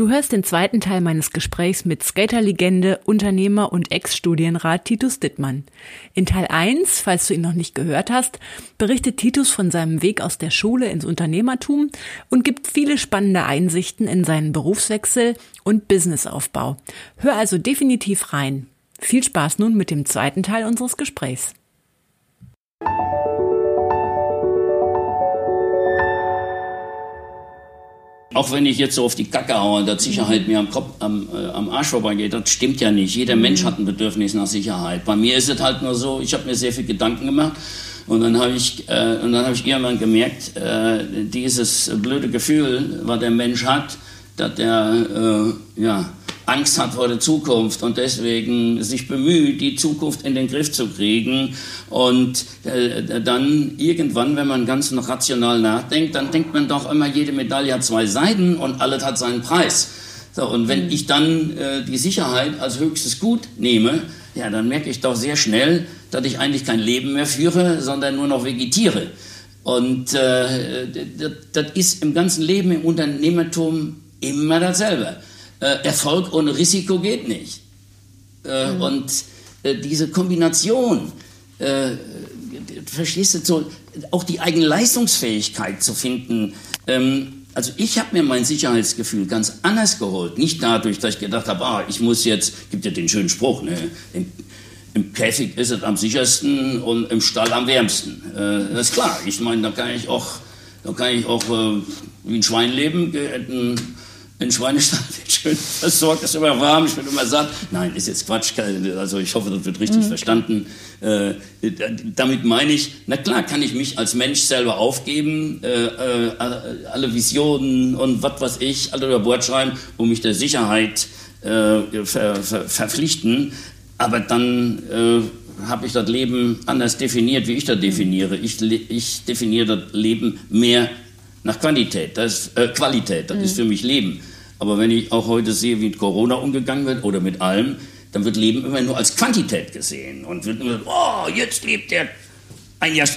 Du hörst den zweiten Teil meines Gesprächs mit Skaterlegende, Unternehmer und Ex-Studienrat Titus Dittmann. In Teil 1, falls du ihn noch nicht gehört hast, berichtet Titus von seinem Weg aus der Schule ins Unternehmertum und gibt viele spannende Einsichten in seinen Berufswechsel und Businessaufbau. Hör also definitiv rein. Viel Spaß nun mit dem zweiten Teil unseres Gesprächs. Auch wenn ich jetzt so auf die Kacke haue, dass Sicherheit mir am, Kopf, am, äh, am Arsch vorbeigeht, das stimmt ja nicht. Jeder Mensch hat ein Bedürfnis nach Sicherheit. Bei mir ist es halt nur so, ich habe mir sehr viel Gedanken gemacht und dann habe ich, äh, und dann hab ich irgendwann gemerkt, äh, dieses blöde Gefühl, was der Mensch hat, dass der, äh, ja, Angst hat vor der Zukunft und deswegen sich bemüht, die Zukunft in den Griff zu kriegen. Und äh, dann irgendwann, wenn man ganz noch rational nachdenkt, dann denkt man doch immer, jede Medaille hat zwei Seiten und alles hat seinen Preis. So, und wenn mhm. ich dann äh, die Sicherheit als höchstes Gut nehme, ja, dann merke ich doch sehr schnell, dass ich eigentlich kein Leben mehr führe, sondern nur noch vegetiere. Und äh, das, das ist im ganzen Leben, im Unternehmertum immer dasselbe äh, Erfolg ohne Risiko geht nicht. Äh, mhm. Und äh, diese Kombination, äh, verstehst du, so, auch die eigene Leistungsfähigkeit zu finden. Ähm, also ich habe mir mein Sicherheitsgefühl ganz anders geholt. Nicht dadurch, dass ich gedacht habe, ah, ich muss jetzt, gibt ja den schönen Spruch, ne, im, im Käfig ist es am sichersten und im Stall am wärmsten. Äh, das ist klar. Ich meine, da kann ich auch, da kann ich auch äh, wie ein Schwein leben. Ein, ein Schweinestall wird schön versorgt, ist immer warm, ich bin immer satt. Nein, ist jetzt Quatsch. Also ich hoffe, das wird richtig mhm. verstanden. Äh, damit meine ich, na klar kann ich mich als Mensch selber aufgeben, äh, äh, alle Visionen und was weiß ich, alle über Bord schreiben und mich der Sicherheit äh, ver, ver, verpflichten. Aber dann äh, habe ich das Leben anders definiert, wie ich das definiere. Ich, ich definiere das Leben mehr nach Quantität, das äh, Qualität, das mhm. ist für mich Leben. Aber wenn ich auch heute sehe, wie mit Corona umgegangen wird oder mit allem, dann wird Leben immer nur als Quantität gesehen und wird immer, oh, jetzt lebt der ein Jahr,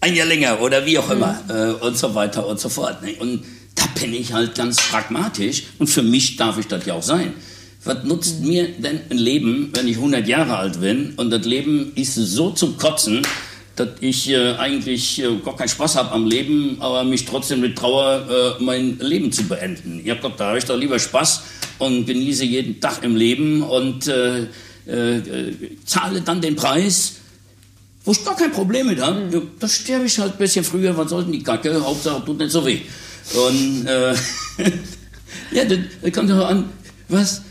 ein Jahr länger oder wie auch immer mhm. und so weiter und so fort. Ne? Und da bin ich halt ganz pragmatisch und für mich darf ich das ja auch sein. Was nutzt mir denn ein Leben, wenn ich 100 Jahre alt bin und das Leben ist so zum Kotzen, dass ich äh, eigentlich äh, gar keinen Spaß habe am Leben, aber mich trotzdem mit Trauer äh, mein Leben zu beenden. Ja Gott, da habe ich doch lieber Spaß und genieße jeden Tag im Leben und zahle dann den Preis, wo ich gar kein Problem mit habe. Mhm. Ja, da sterbe ich halt ein bisschen früher, was sollten die Kacke, Hauptsache tut nicht so weh. Und ja, dann kommt doch an, was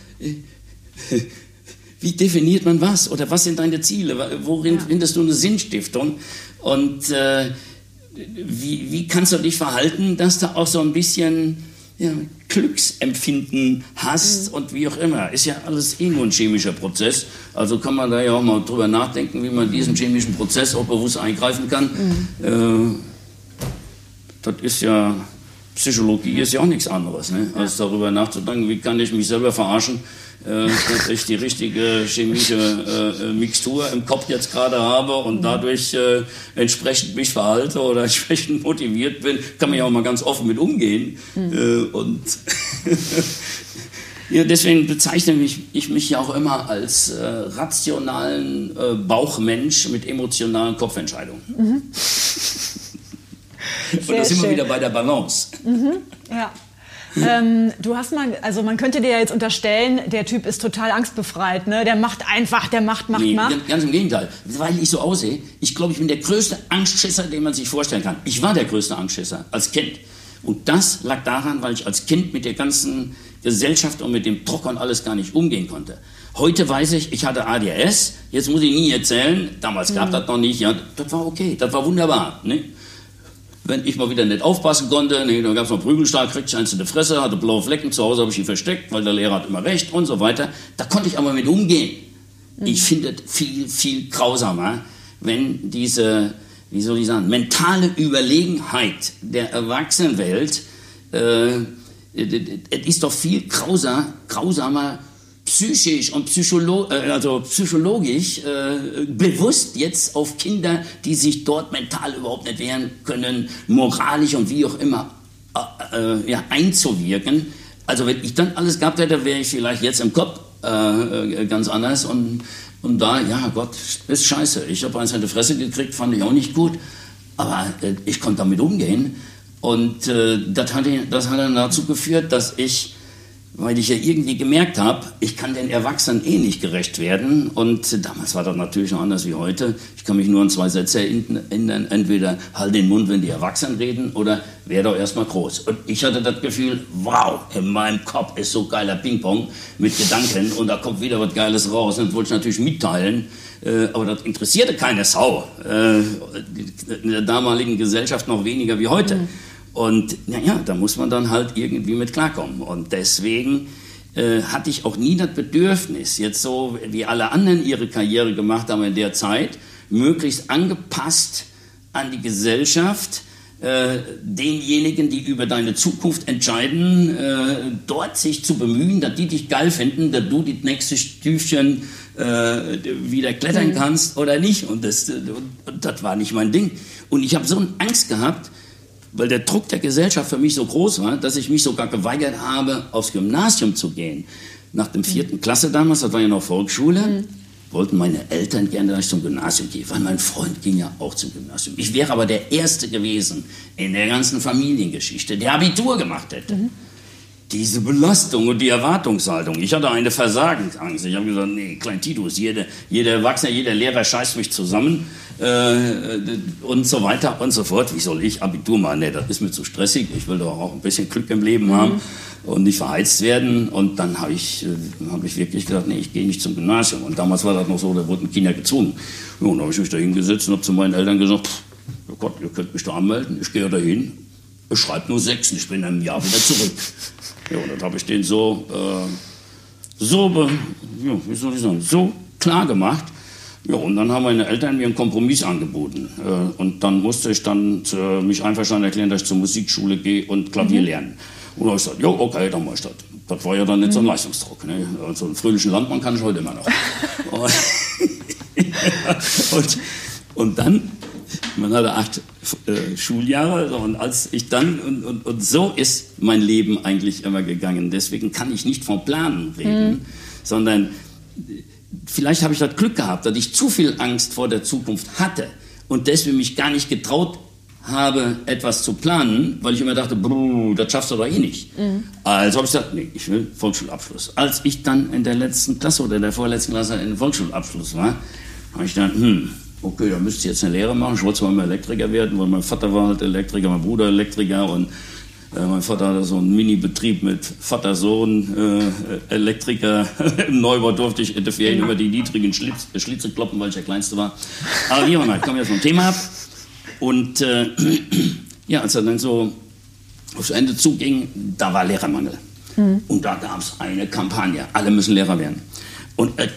wie definiert man was oder was sind deine Ziele? Worin ja. findest du eine Sinnstiftung? Und äh, wie, wie kannst du dich verhalten, dass du auch so ein bisschen ja, Glücksempfinden hast mhm. und wie auch immer. Ist ja alles nur ein chemischer Prozess. Also kann man da ja auch mal drüber nachdenken, wie man diesen chemischen Prozess auch bewusst eingreifen kann. Mhm. Äh, das ist ja, Psychologie ist ja auch nichts anderes, ne? als darüber nachzudenken, wie kann ich mich selber verarschen äh, dass ich die richtige chemische äh, äh, Mixtur im Kopf jetzt gerade habe und mhm. dadurch äh, entsprechend mich verhalte oder entsprechend motiviert bin, kann man ja auch mal ganz offen mit umgehen. Mhm. Äh, und ja, deswegen bezeichne mich, ich mich ja auch immer als äh, rationalen Bauchmensch mit emotionalen Kopfentscheidungen. Mhm. und da sind wir wieder bei der Balance. Mhm. Ja ähm, du hast mal, also man könnte dir ja jetzt unterstellen, der Typ ist total angstbefreit, ne? Der macht einfach, der macht, macht, nee, macht. Ganz im Gegenteil. Weil ich so aussehe, ich glaube, ich bin der größte Angstschisser, den man sich vorstellen kann. Ich war der größte Angstschisser als Kind. Und das lag daran, weil ich als Kind mit der ganzen Gesellschaft und mit dem Druck und alles gar nicht umgehen konnte. Heute weiß ich, ich hatte ADHS. Jetzt muss ich nie erzählen, damals gab mhm. das noch nicht. Ja, das war okay, das war wunderbar. Ne? Wenn ich mal wieder nicht aufpassen konnte, nee, dann gab es mal Prügelstark, kriegte ich eins in die Fresse, hatte blaue Flecken, zu Hause habe ich ihn versteckt, weil der Lehrer hat immer recht und so weiter. Da konnte ich aber mit umgehen. Mhm. Ich finde es viel, viel grausamer, wenn diese, wie soll ich sagen, mentale Überlegenheit der Erwachsenenwelt, äh, es ist doch viel grauser, grausamer psychisch und psycholo äh, also psychologisch äh, bewusst jetzt auf Kinder, die sich dort mental überhaupt nicht wehren können, moralisch und wie auch immer äh, äh ja, einzuwirken, Also wenn ich dann alles gehabt hätte, wäre ich vielleicht jetzt im Kopf äh, ganz anders und, und da, ja Gott, ist scheiße. Ich habe eins in die Fresse gekriegt, fand ich auch nicht gut, aber äh, ich konnte damit umgehen. Und äh, das, hat, das hat dann dazu geführt, dass ich weil ich ja irgendwie gemerkt habe, ich kann den Erwachsenen eh nicht gerecht werden. Und damals war das natürlich noch anders wie heute. Ich kann mich nur an zwei Sätze erinnern. Entweder halt den Mund, wenn die Erwachsenen reden, oder werde doch erstmal groß. Und ich hatte das Gefühl, wow, in meinem Kopf ist so geiler Ping-Pong mit Gedanken und da kommt wieder was Geiles raus. Und das wollte ich natürlich mitteilen. Äh, aber das interessierte keine Sau. Äh, in der damaligen Gesellschaft noch weniger wie heute. Mhm. Und naja, da muss man dann halt irgendwie mit klarkommen. Und deswegen äh, hatte ich auch nie das Bedürfnis, jetzt so wie alle anderen ihre Karriere gemacht haben in der Zeit, möglichst angepasst an die Gesellschaft, äh, denjenigen, die über deine Zukunft entscheiden, äh, dort sich zu bemühen, dass die dich geil finden, dass du die nächste Stüfchen äh, wieder klettern mhm. kannst oder nicht. Und das, und, und das war nicht mein Ding. Und ich habe so eine Angst gehabt, weil der Druck der Gesellschaft für mich so groß war, dass ich mich sogar geweigert habe, aufs Gymnasium zu gehen. Nach dem vierten mhm. Klasse damals, das war ja noch Volksschule, mhm. wollten meine Eltern gerne, dass ich zum Gymnasium gehe, weil mein Freund ging ja auch zum Gymnasium. Ich wäre aber der Erste gewesen in der ganzen Familiengeschichte, der Abitur gemacht hätte. Mhm. Diese Belastung und die Erwartungshaltung. Ich hatte eine Versagensangst. Ich habe gesagt, nee, Klein Titus, jeder, jeder Erwachsene, jeder Lehrer scheißt mich zusammen äh, und so weiter und so fort. Wie soll ich Abitur machen? Nee, das ist mir zu stressig. Ich will doch auch ein bisschen Glück im Leben mhm. haben und nicht verheizt werden. Und dann habe ich, äh, hab ich wirklich gedacht, nee, ich gehe nicht zum Gymnasium. Und damals war das noch so, da wurden Kinder gezwungen. Ja, und dann habe ich mich da hingesetzt und habe zu meinen Eltern gesagt, oh Gott, ihr könnt mich da anmelden, ich gehe da hin, ich schreibe nur sechs und ich bin in einem Jahr wieder zurück. Ja, und dann habe ich den so, äh, so, ja, wie soll ich sagen, so klar gemacht, ja, und dann haben meine Eltern mir einen Kompromiss angeboten. Äh, und dann musste ich dann äh, mich einverstanden erklären, dass ich zur Musikschule gehe und Klavier mhm. lernen. Und dann habe ich gesagt, ja, okay, dann mach ich das. Das war ja dann nicht mhm. so ein. Leistungsdruck. Ne? Also einen fröhlichen Landmann kann ich heute immer noch. und, und dann, man hatte acht äh, Schuljahre und als ich dann, und, und, und so ist mein Leben eigentlich immer gegangen. Deswegen kann ich nicht vom Planen reden, mhm. sondern vielleicht habe ich das Glück gehabt, dass ich zu viel Angst vor der Zukunft hatte und deswegen mich gar nicht getraut habe, etwas zu planen, weil ich immer dachte, das schaffst du doch eh nicht. Mhm. Also habe ich gesagt, nee, ich will Volksschulabschluss. Als ich dann in der letzten Klasse oder der vorletzten Klasse in Volksschulabschluss war, habe ich gedacht, hm, okay, da müsste ich jetzt eine Lehre machen. Ich wollte zwar mal Elektriker werden, weil mein Vater war halt Elektriker, mein Bruder Elektriker und äh, mein Vater hatte so einen Mini-Betrieb mit Vater, Sohn, äh, Elektriker. Im Neubau durfte ich in der Ferien über die niedrigen Schlitz, äh, Schlitze kloppen, weil ich der Kleinste war. Aber wie auch immer, ich komme jetzt vom Thema ab. Und äh, ja, als er dann so aufs Ende zuging, da war Lehrermangel. Mhm. Und da gab es eine Kampagne, alle müssen Lehrer werden. Und, äh,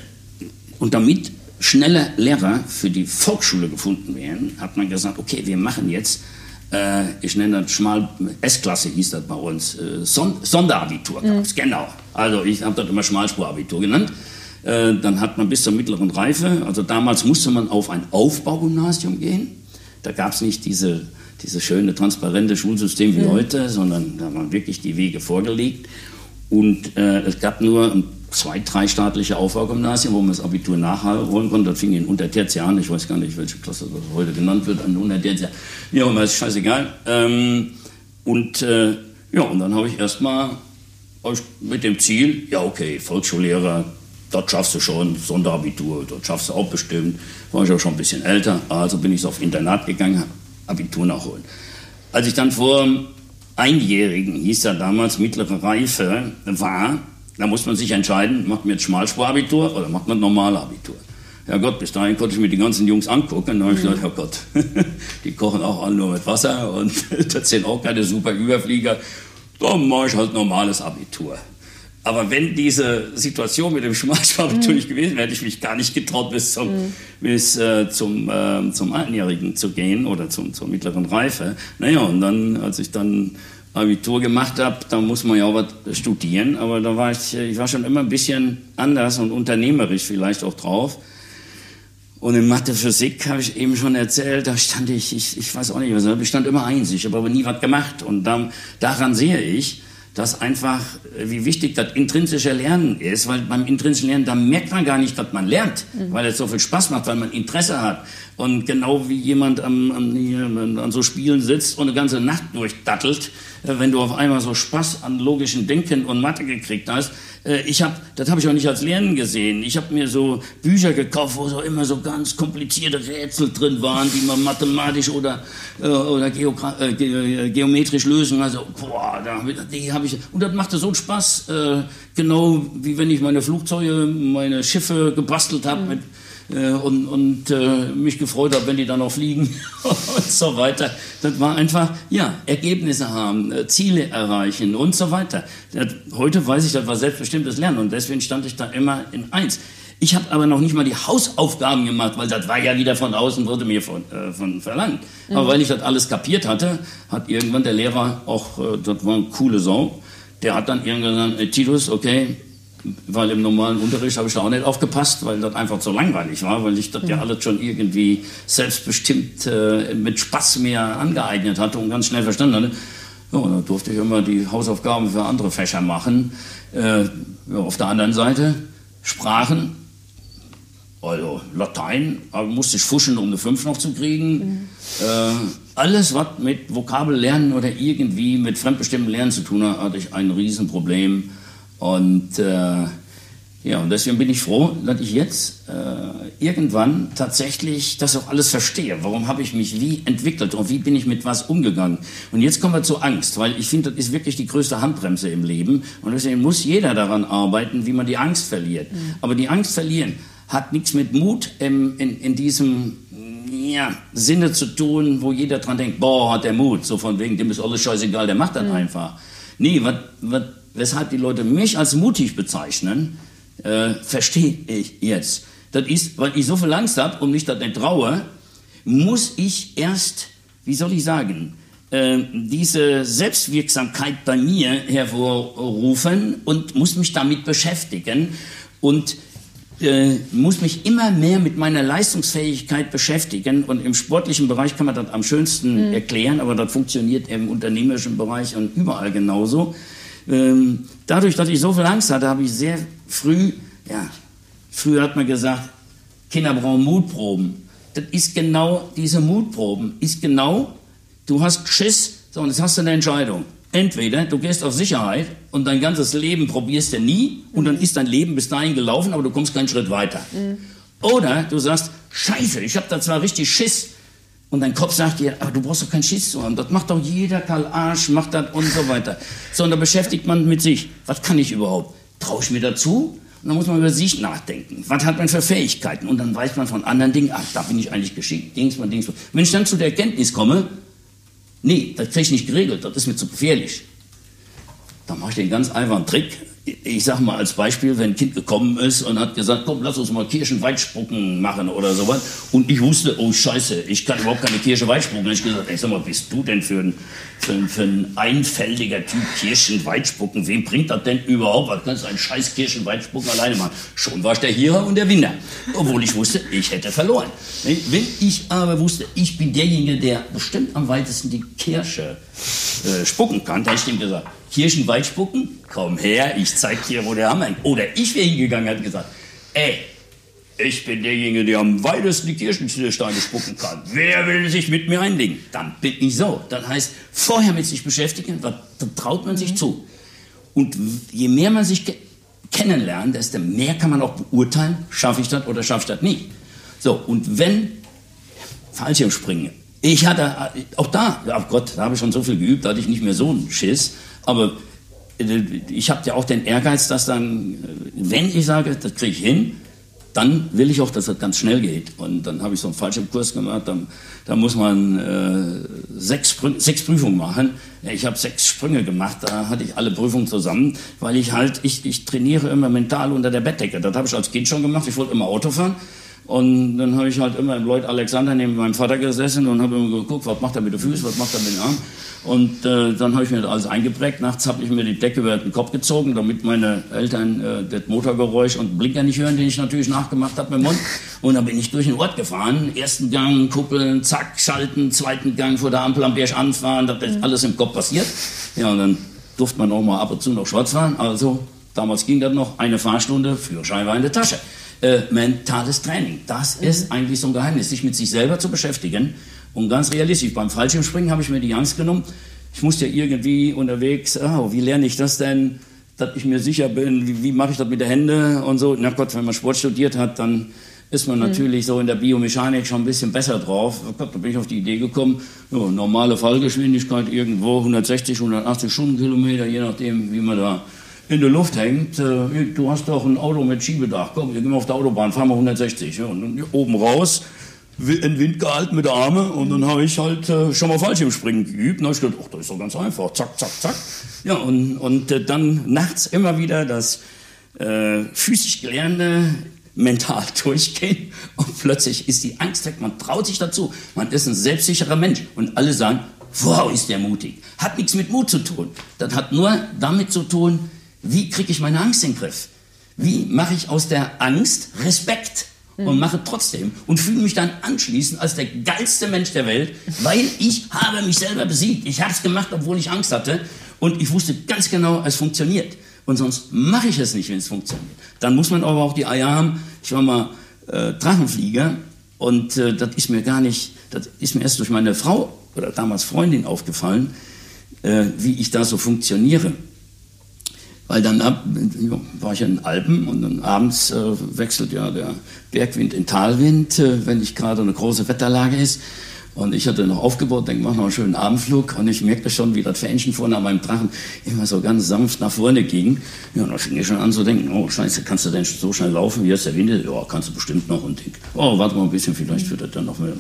und damit schnelle Lehrer für die Volksschule gefunden werden, hat man gesagt, okay, wir machen jetzt äh, ich nenne das schmal, S-Klasse hieß das bei uns, äh, Son Sonderabitur mhm. genau. Also ich habe das immer Schmalspurabitur genannt. Äh, dann hat man bis zur mittleren Reife, also damals musste man auf ein Aufbaugymnasium gehen. Da gab es nicht diese, diese schöne, transparente Schulsystem wie mhm. heute, sondern da waren wirklich die Wege vorgelegt. Und äh, es gab nur ein zwei, drei staatliche Aufbaugymnasien, wo man das Abitur nachholen konnte. Das fing in Untertertiär an. Ich weiß gar nicht, welche Klasse das heute genannt wird, an Untertertiär. Ja, immer ist scheißegal. Ähm, und äh, ja, und dann habe ich erstmal mit dem Ziel, ja okay, Volksschullehrer, dort schaffst du schon, Sonderabitur, dort schaffst du auch bestimmt. War ich auch schon ein bisschen älter, also bin ich auf Internat gegangen, Abitur nachholen. Als ich dann vor Einjährigen, hieß ja damals mittlere Reife, war, da muss man sich entscheiden, macht man jetzt Schmalspurabitur oder macht man Normalabitur. Ja Gott, bis dahin konnte ich mir die ganzen Jungs angucken. Da habe ich gedacht, ja Gott, die kochen auch alle nur mit Wasser und das sind auch keine super Überflieger. Dann mache ich halt normales Abitur. Aber wenn diese Situation mit dem Schmalspurabitur mhm. nicht gewesen wäre, hätte ich mich gar nicht getraut, bis zum, mhm. bis, äh, zum, äh, zum Einjährigen zu gehen oder zum, zur mittleren Reife. Naja, und dann, als ich dann Abitur gemacht habe, da muss man ja auch was studieren, aber da war ich, ich war schon immer ein bisschen anders und unternehmerisch vielleicht auch drauf. Und in Mathe, Physik habe ich eben schon erzählt, da stand ich, ich, ich weiß auch nicht, was, ich stand immer eins, ich habe aber nie was gemacht. Und dann, daran sehe ich, dass einfach, wie wichtig das intrinsische Lernen ist, weil beim intrinsischen Lernen, da merkt man gar nicht, dass man lernt, mhm. weil es so viel Spaß macht, weil man Interesse hat. Und genau wie jemand am, am, an so Spielen sitzt und eine ganze Nacht durchdattelt, äh, wenn du auf einmal so Spaß an logischen Denken und Mathe gekriegt hast, äh, ich habe, das habe ich auch nicht als Lernen gesehen. Ich habe mir so Bücher gekauft, wo so immer so ganz komplizierte Rätsel drin waren, die man mathematisch oder äh, oder Geogra äh, ge geometrisch lösen. Also boah, da, die habe ich und das machte so einen Spaß, genau wie wenn ich meine Flugzeuge, meine Schiffe gebastelt habe mhm. mit und, und äh, mich gefreut habe, wenn die dann noch fliegen und so weiter. Das war einfach, ja, Ergebnisse haben, äh, Ziele erreichen und so weiter. Das, heute weiß ich, das war selbstbestimmtes Lernen und deswegen stand ich da immer in eins. Ich habe aber noch nicht mal die Hausaufgaben gemacht, weil das war ja wieder von außen, wurde mir von, äh, von verlangt. Mhm. Aber weil ich das alles kapiert hatte, hat irgendwann der Lehrer auch, äh, das war eine coole Sau, der hat dann irgendwann gesagt, Titus, okay, weil im normalen Unterricht habe ich da auch nicht aufgepasst, weil das einfach zu langweilig war, weil ich das ja, alles schon irgendwie selbstbestimmt äh, mit Spaß mir angeeignet hatte und ganz schnell verstanden hatte. Ja, dann durfte ich immer die Hausaufgaben für andere Fächer machen. Äh, ja, auf der anderen Seite Sprachen, also Latein, aber musste ich fuschen, um eine 5 noch zu kriegen. Mhm. Äh, alles, was mit Vokabellernen oder irgendwie mit fremdbestimmtem Lernen zu tun hat, hatte ich ein Riesenproblem. Und äh, ja, und deswegen bin ich froh, dass ich jetzt äh, irgendwann tatsächlich das auch alles verstehe. Warum habe ich mich wie entwickelt und wie bin ich mit was umgegangen? Und jetzt kommen wir zur Angst, weil ich finde, das ist wirklich die größte Handbremse im Leben. Und deswegen muss jeder daran arbeiten, wie man die Angst verliert. Mhm. Aber die Angst verlieren hat nichts mit Mut im, in, in diesem ja, Sinne zu tun, wo jeder dran denkt, boah, hat der Mut, so von wegen, dem ist alles scheißegal, der macht das mhm. einfach. Nee, was weshalb die Leute mich als mutig bezeichnen, äh, verstehe ich jetzt. Das ist, weil ich so viel Angst habe und mich das nicht traue, muss ich erst, wie soll ich sagen, äh, diese Selbstwirksamkeit bei mir hervorrufen und muss mich damit beschäftigen und äh, muss mich immer mehr mit meiner Leistungsfähigkeit beschäftigen. Und im sportlichen Bereich kann man das am schönsten mhm. erklären, aber das funktioniert im unternehmerischen Bereich und überall genauso. Ähm, dadurch, dass ich so viel Angst hatte, habe ich sehr früh, ja, früher hat man gesagt, Kinder brauchen Mutproben. Das ist genau, diese Mutproben ist genau, du hast Schiss, so, und jetzt hast du eine Entscheidung. Entweder du gehst auf Sicherheit und dein ganzes Leben probierst du nie und dann ist dein Leben bis dahin gelaufen, aber du kommst keinen Schritt weiter. Mhm. Oder du sagst, scheiße, ich habe da zwar richtig Schiss, und dein Kopf sagt dir, aber du brauchst doch keinen Schiss zu haben. Das macht doch jeder, Karl Arsch macht das und so weiter. Sondern beschäftigt man mit sich. Was kann ich überhaupt? Traue ich mir dazu? Und dann muss man über sich nachdenken. Was hat man für Fähigkeiten? Und dann weiß man von anderen Dingen, ach, da bin ich eigentlich geschickt, Dings mal, Dings. Wenn ich dann zu der Erkenntnis komme, nee, das kriege ich nicht geregelt, das ist mir zu gefährlich. Dann mache ich den ganz einfachen Trick ich sag mal als Beispiel, wenn ein Kind gekommen ist und hat gesagt, komm, lass uns mal Kirchenweitspucken machen oder sowas. Und ich wusste, oh Scheiße, ich kann überhaupt keine Kirche weitspucken. ich gesagt, ey, sag mal, bist du denn für ein, für ein, für ein einfältiger Typ Kirchenweitspucken? Wem bringt das denn überhaupt? Was kannst du einen scheiß Kirchenweitspucken alleine machen? Schon war ich der Hierer und der Winner. Obwohl ich wusste, ich hätte verloren. Wenn ich aber wusste, ich bin derjenige, der bestimmt am weitesten die Kirche äh, spucken kann, da hätte ich ihm gesagt, Kirchenwald spucken? Komm her, ich zeig dir, wo der Hammer hängt. Oder ich wäre hingegangen und gesagt, ey, ich bin derjenige, der am weitesten die Kirchensteine spucken kann. Wer will sich mit mir einlegen? Dann bin ich so. Das heißt, vorher mit sich beschäftigen, dann traut man sich mhm. zu. Und je mehr man sich kennenlernt, desto mehr kann man auch beurteilen, schaffe ich das oder schaffe ich das nicht. So, und wenn Fallschirmspringen, ich hatte auch da, ach Gott, da habe ich schon so viel geübt, da hatte ich nicht mehr so einen Schiss. Aber äh, ich habe ja auch den Ehrgeiz, dass dann, äh, wenn ich sage, das kriege ich hin, dann will ich auch, dass das ganz schnell geht. Und dann habe ich so einen falschen Kurs gemacht. Dann, da muss man äh, sechs, sechs Prüfungen machen. Ich habe sechs Sprünge gemacht. Da hatte ich alle Prüfungen zusammen, weil ich halt, ich, ich trainiere immer mental unter der Bettdecke. Das habe ich als Kind schon gemacht. Ich wollte immer Auto fahren. Und dann habe ich halt immer im Lloyd Alexander neben meinem Vater gesessen und habe immer geguckt, was macht er mit den Füßen, was macht er mit den Armen. Und äh, dann habe ich mir das alles eingeprägt. Nachts habe ich mir die Decke über den Kopf gezogen, damit meine Eltern äh, das Motorgeräusch und Blinker nicht hören, den ich natürlich nachgemacht habe mit dem Mund. Und dann bin ich durch den Ort gefahren. Ersten Gang, Kuppeln, zack, schalten. Zweiten Gang vor der Ampel am Berg anfahren. Das ist alles im Kopf passiert. Ja, und dann durfte man auch mal ab und zu noch schwarz fahren. Also damals ging das noch, eine Fahrstunde, Führerschein war in der Tasche. Äh, mentales Training, das mhm. ist eigentlich so ein Geheimnis, sich mit sich selber zu beschäftigen. Und ganz realistisch, beim Fallschirmspringen habe ich mir die Angst genommen. Ich musste ja irgendwie unterwegs, oh, wie lerne ich das denn, dass ich mir sicher bin, wie, wie mache ich das mit den Händen und so. Na Gott, wenn man Sport studiert hat, dann ist man mhm. natürlich so in der Biomechanik schon ein bisschen besser drauf. Da bin ich auf die Idee gekommen, ja, normale Fallgeschwindigkeit irgendwo 160, 180 Stundenkilometer, je nachdem, wie man da in der Luft hängt. Äh, du hast doch ein Auto mit Schiebedach, komm, wir gehen auf der Autobahn, fahren wir 160. Ja, und dann oben raus, in Wind gehalten mit der Arme und dann habe ich halt äh, schon mal Fallschirmspringen geübt. Und dann habe ich gedacht, ach, das ist doch ganz einfach, zack, zack, zack. Ja, und, und äh, dann nachts immer wieder das äh, physisch Gelernte mental durchgehen und plötzlich ist die Angst weg. Man traut sich dazu. Man ist ein selbstsicherer Mensch und alle sagen, wow, ist der mutig. Hat nichts mit Mut zu tun. Das hat nur damit zu tun, wie kriege ich meine Angst in den Griff? Wie mache ich aus der Angst Respekt? und mache trotzdem und fühle mich dann anschließend als der geilste Mensch der Welt, weil ich habe mich selber besiegt. Ich habe es gemacht, obwohl ich Angst hatte und ich wusste ganz genau, es funktioniert. Und sonst mache ich es nicht, wenn es funktioniert. Dann muss man aber auch die Eier haben. Ich war mal äh, Drachenflieger und äh, das ist mir gar nicht, das ist mir erst durch meine Frau oder damals Freundin aufgefallen, äh, wie ich da so funktioniere. Weil dann ab, war ich in den Alpen und dann abends äh, wechselt ja der Bergwind in Talwind, äh, wenn nicht gerade eine große Wetterlage ist. Und ich hatte noch aufgebaut, denke, mach noch einen schönen Abendflug. Und ich merkte schon, wie das Fähnchen vorne an meinem Drachen immer so ganz sanft nach vorne ging. Ja, und da fing ich schon an zu denken, oh Scheiße, kannst du denn so schnell laufen, wie jetzt der Wind ist? Ja, kannst du bestimmt noch. Und denk, oh, warte mal ein bisschen, vielleicht wird das dann noch mehr.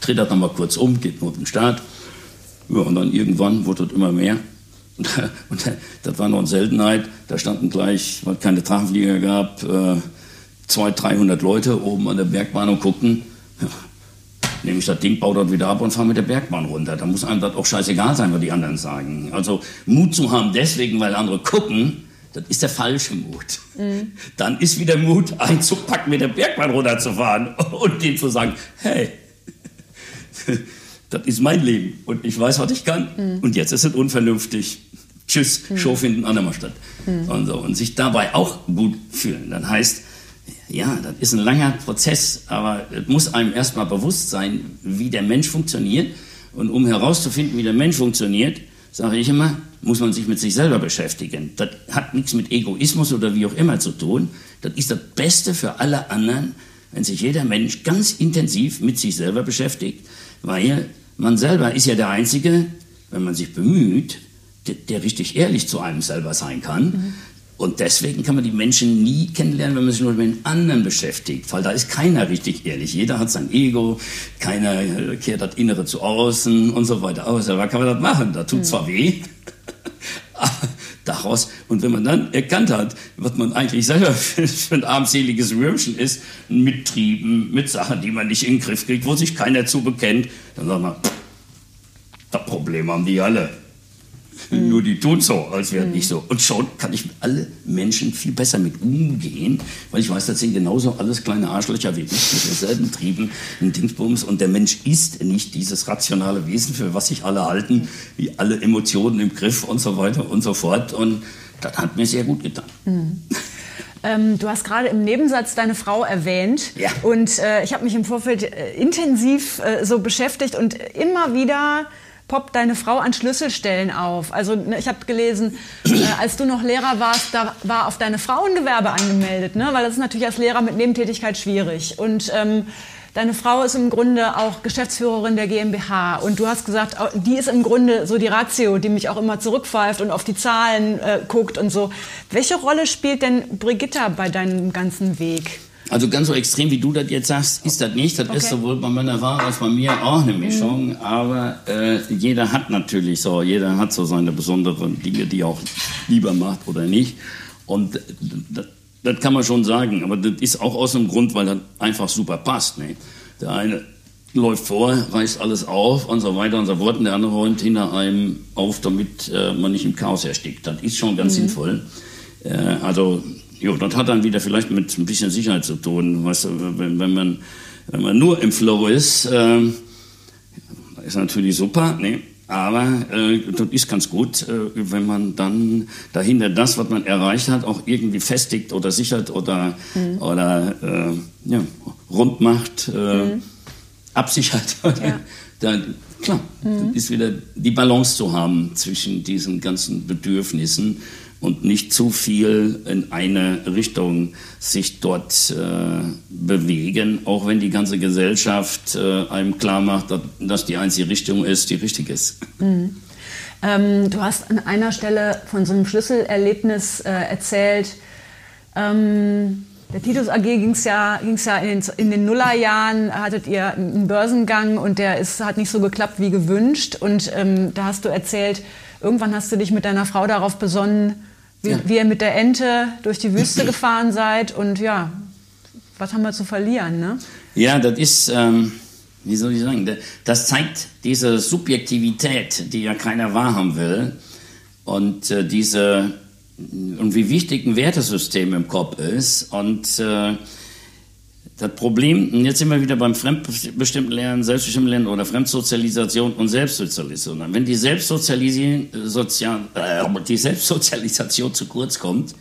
Dreht das nochmal kurz um, geht nur auf den Start. Ja, und dann irgendwann wurde das immer mehr. Und, das war noch eine Seltenheit. Da standen gleich, weil es keine Drachenflieger gab, äh, 200, 300 Leute oben an der Bergbahn und guckten. Ja, nehme ich das Ding, baue das wieder ab und fahre mit der Bergbahn runter. Da muss einem das auch scheißegal sein, was die anderen sagen. Also Mut zu haben deswegen, weil andere gucken, das ist der falsche Mut. Mhm. Dann ist wieder Mut, einzupacken, mit der Bergbahn runterzufahren und dem zu sagen, hey, das ist mein Leben und ich weiß, was ich kann mhm. und jetzt ist es unvernünftig. Tschüss, mhm. Show finden andermal statt. Mhm. Und, so. und sich dabei auch gut fühlen. Dann heißt, ja, das ist ein langer Prozess, aber es muss einem erstmal bewusst sein, wie der Mensch funktioniert. Und um herauszufinden, wie der Mensch funktioniert, sage ich immer, muss man sich mit sich selber beschäftigen. Das hat nichts mit Egoismus oder wie auch immer zu tun. Das ist das Beste für alle anderen, wenn sich jeder Mensch ganz intensiv mit sich selber beschäftigt, weil man selber ist ja der Einzige, wenn man sich bemüht, der, der richtig ehrlich zu einem selber sein kann. Mhm. Und deswegen kann man die Menschen nie kennenlernen, wenn man sich nur mit den anderen beschäftigt, weil da ist keiner richtig ehrlich. Jeder hat sein Ego, keiner äh, kehrt das Innere zu außen und so weiter. Aber selber kann man das machen. Das tut mhm. zwar weh, aber daraus, und wenn man dann erkannt hat, was man eigentlich selber für, ein armseliges Würmchen ist, mit Trieben, mit Sachen, die man nicht in den Griff kriegt, wo sich keiner zu bekennt, dann sagt man, das Problem haben die alle. Mhm. Nur die tun so, als wäre mhm. nicht so. Und schon kann ich mit allen Menschen viel besser mit umgehen, weil ich weiß, das sind genauso alles kleine Arschlöcher wie ich, mit denselben Trieben und Dingsbums. Und der Mensch ist nicht dieses rationale Wesen, für was sich alle halten, wie alle Emotionen im Griff und so weiter und so fort. Und das hat mir sehr gut getan. Mhm. Ähm, du hast gerade im Nebensatz deine Frau erwähnt. Ja. Und äh, ich habe mich im Vorfeld äh, intensiv äh, so beschäftigt und immer wieder poppt deine Frau an Schlüsselstellen auf. Also ne, ich habe gelesen, äh, als du noch Lehrer warst, da war auf deine Frau ein Gewerbe angemeldet, ne? weil das ist natürlich als Lehrer mit Nebentätigkeit schwierig. Und ähm, deine Frau ist im Grunde auch Geschäftsführerin der GmbH und du hast gesagt, die ist im Grunde so die Ratio, die mich auch immer zurückpfeift und auf die Zahlen äh, guckt und so. Welche Rolle spielt denn Brigitta bei deinem ganzen Weg? Also ganz so extrem, wie du das jetzt sagst, ist das nicht. Das okay. ist sowohl bei meiner Frau als bei mir auch eine Mischung. Mhm. Aber äh, jeder hat natürlich so, jeder hat so seine besonderen Dinge, die er auch lieber macht oder nicht. Und das, das kann man schon sagen. Aber das ist auch aus dem Grund, weil das einfach super passt. Ne? Der eine läuft vor, reißt alles auf und so weiter und so fort. Und der andere räumt hinter einem auf, damit äh, man nicht im Chaos erstickt. Das ist schon ganz mhm. sinnvoll. Äh, also Jo, das hat dann wieder vielleicht mit ein bisschen Sicherheit zu tun. Weißt du, wenn, wenn, man, wenn man nur im Flow ist, äh, ist natürlich super. Nee, Aber äh, das ist ganz gut, äh, wenn man dann dahinter das, was man erreicht hat, auch irgendwie festigt oder sichert oder, mhm. oder äh, ja, rund macht, äh, mhm. absichert. Ja. dann, klar, mhm. ist wieder die Balance zu haben zwischen diesen ganzen Bedürfnissen und nicht zu viel in eine Richtung sich dort äh, bewegen, auch wenn die ganze Gesellschaft äh, einem klar macht, dass, dass, die einzige Richtung ist, die richtig ist. Mhm. Ähm, du hast an einer Stelle von so einem Schlüsselerlebnis äh, erzählt. Ähm, der Titus AG ging es ja, ging's ja in den, in den Nullerjahren, hattet ihr einen Börsengang und der ist, hat nicht so geklappt wie gewünscht. Und ähm, da hast du erzählt, irgendwann hast du dich mit deiner Frau darauf besonnen, wie, ja. wie ihr mit der Ente durch die Wüste gefahren seid und ja, was haben wir zu verlieren, ne? Ja, das ist, ähm, wie soll ich sagen, das zeigt diese Subjektivität, die ja keiner wahrhaben will und äh, diese und wie wichtig ein Wertesystem im Kopf ist und äh, das Problem, und jetzt sind wir wieder beim fremdbestimmten Lernen, selbstbestimmten Lernen oder Fremdsozialisation und Selbstsozialisation. Wenn die, Selbstsozialisieren, Sozial, äh, die Selbstsozialisation zu kurz kommt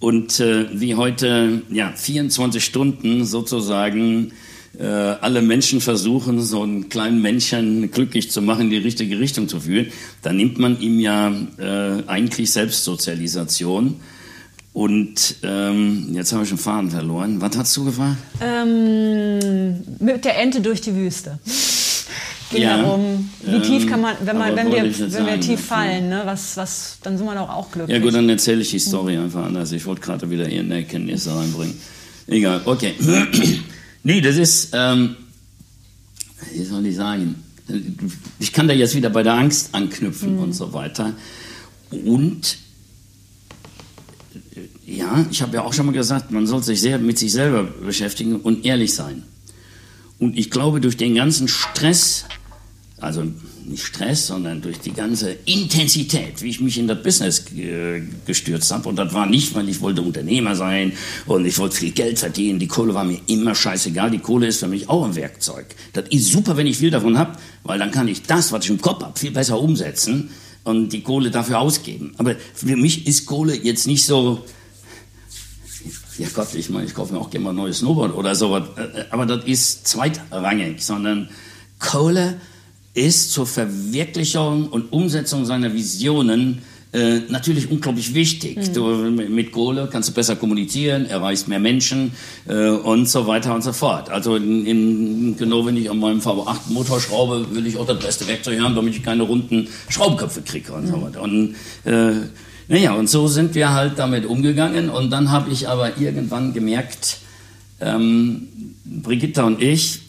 und äh, wie heute ja, 24 Stunden sozusagen äh, alle Menschen versuchen, so einen kleinen Männchen glücklich zu machen, in die richtige Richtung zu führen, dann nimmt man ihm ja äh, eigentlich Selbstsozialisation. Und ähm, jetzt habe ich den Faden verloren. Was hast du gefragt? Ähm, mit der Ente durch die Wüste. Ging ja, darum, wie ähm, tief kann man, wenn, man, wenn, wir, wenn sagen, wir tief fallen, ne, was, was, dann sind wir doch auch glücklich. Ja gut, dann erzähle ich die Story einfach anders. Ich wollte gerade wieder irgendeine Erkenntnisse reinbringen. Egal, okay. nee, das ist, ähm, wie soll ich sagen, ich kann da jetzt wieder bei der Angst anknüpfen mhm. und so weiter. Und ja, ich habe ja auch schon mal gesagt, man soll sich sehr mit sich selber beschäftigen und ehrlich sein. Und ich glaube, durch den ganzen Stress, also nicht Stress, sondern durch die ganze Intensität, wie ich mich in das Business gestürzt habe. Und das war nicht, weil ich wollte Unternehmer sein und ich wollte viel Geld verdienen. Die Kohle war mir immer scheißegal. Die Kohle ist für mich auch ein Werkzeug. Das ist super, wenn ich viel davon habe, weil dann kann ich das, was ich im Kopf habe, viel besser umsetzen und die Kohle dafür ausgeben. Aber für mich ist Kohle jetzt nicht so ja Gott, ich meine, ich kaufe mir auch gerne mal ein neues Snowboard oder sowas, äh, aber das ist zweitrangig, sondern Kohle ist zur Verwirklichung und Umsetzung seiner Visionen äh, natürlich unglaublich wichtig. Mhm. Du, mit Kohle kannst du besser kommunizieren, erreichst mehr Menschen äh, und so weiter und so fort. Also in, in, genau wenn ich an meinem V8 Motor schraube, will ich auch das beste Werkzeug haben, damit ich keine runden Schraubenköpfe kriege und mhm. so weiter. Und äh, naja, und so sind wir halt damit umgegangen. Und dann habe ich aber irgendwann gemerkt, ähm, Brigitta und ich,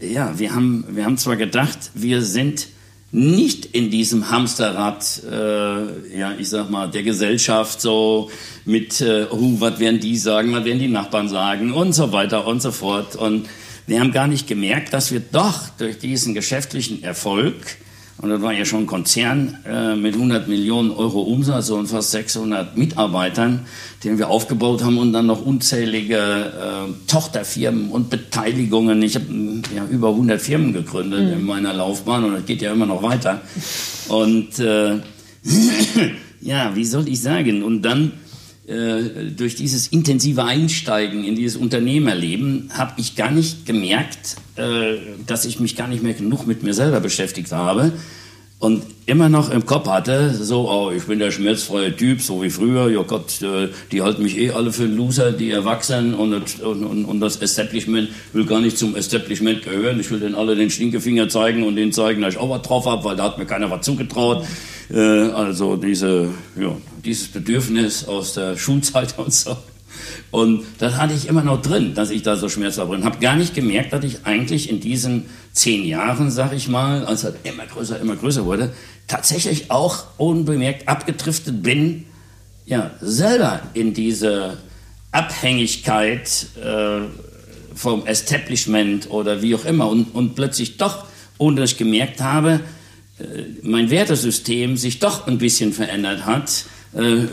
ja, wir haben, wir haben zwar gedacht, wir sind nicht in diesem Hamsterrad, äh, ja, ich sag mal, der Gesellschaft so mit, äh, uh, was werden die sagen, was werden die Nachbarn sagen und so weiter und so fort. Und wir haben gar nicht gemerkt, dass wir doch durch diesen geschäftlichen Erfolg und das war ja schon ein Konzern äh, mit 100 Millionen Euro Umsatz und fast 600 Mitarbeitern, den wir aufgebaut haben und dann noch unzählige äh, Tochterfirmen und Beteiligungen. Ich habe ja, über 100 Firmen gegründet mhm. in meiner Laufbahn und das geht ja immer noch weiter. Und äh, ja, wie soll ich sagen? Und dann durch dieses intensive Einsteigen in dieses Unternehmerleben habe ich gar nicht gemerkt, äh, dass ich mich gar nicht mehr genug mit mir selber beschäftigt habe und immer noch im Kopf hatte, so, oh, ich bin der schmerzfreie Typ, so wie früher, ja Gott, äh, die halten mich eh alle für einen Loser, die erwachsen und, und, und, das Establishment will gar nicht zum Establishment gehören. Ich will denen alle den Stinkefinger zeigen und denen zeigen, dass ich auch was drauf habe, weil da hat mir keiner was zugetraut. Äh, also diese, ja, dieses Bedürfnis aus der Schulzeit und so. Und das hatte ich immer noch drin, dass ich da so schmerzhaft bin. Habe gar nicht gemerkt, dass ich eigentlich in diesen zehn Jahren, sag ich mal, als es immer größer, immer größer wurde, tatsächlich auch unbemerkt abgedriftet bin, ja, selber in diese Abhängigkeit äh, vom Establishment oder wie auch immer und, und plötzlich doch, ohne dass ich gemerkt habe, äh, mein Wertesystem sich doch ein bisschen verändert hat, äh,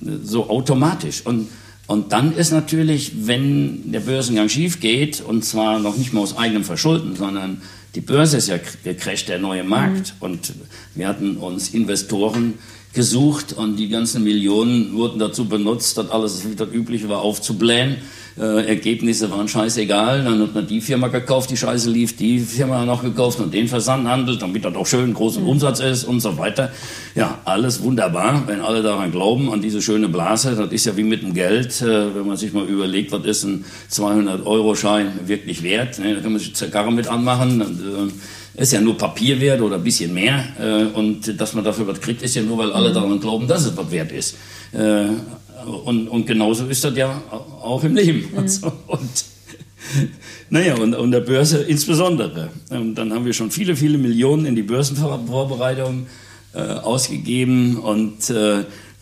so automatisch. Und, und dann ist natürlich, wenn der Börsengang schief geht, und zwar noch nicht mal aus eigenem Verschulden, sondern die Börse ist ja gecrasht, der neue Markt. Mhm. Und wir hatten uns Investoren gesucht und die ganzen Millionen wurden dazu benutzt, das alles wieder üblich war aufzublähen äh, Ergebnisse waren scheißegal. Dann hat man die Firma gekauft, die scheiße lief, die Firma noch gekauft und den Versandhandel, damit das auch schön großen mhm. Umsatz ist und so weiter. Ja, alles wunderbar, wenn alle daran glauben, an diese schöne Blase. Das ist ja wie mit dem Geld, äh, wenn man sich mal überlegt, was ist ein 200-Euro-Schein wirklich wert. Ne? Da kann man sich Zigarre mit anmachen. Und, äh, ist ja nur Papier wert oder ein bisschen mehr. Äh, und dass man dafür was kriegt, ist ja nur, weil alle mhm. daran glauben, dass es was wert ist. Äh, und, und genauso ist das ja auch im Leben. Mhm. Also, und, naja, und, und der Börse insbesondere. Und dann haben wir schon viele, viele Millionen in die Börsenvorbereitung äh, ausgegeben und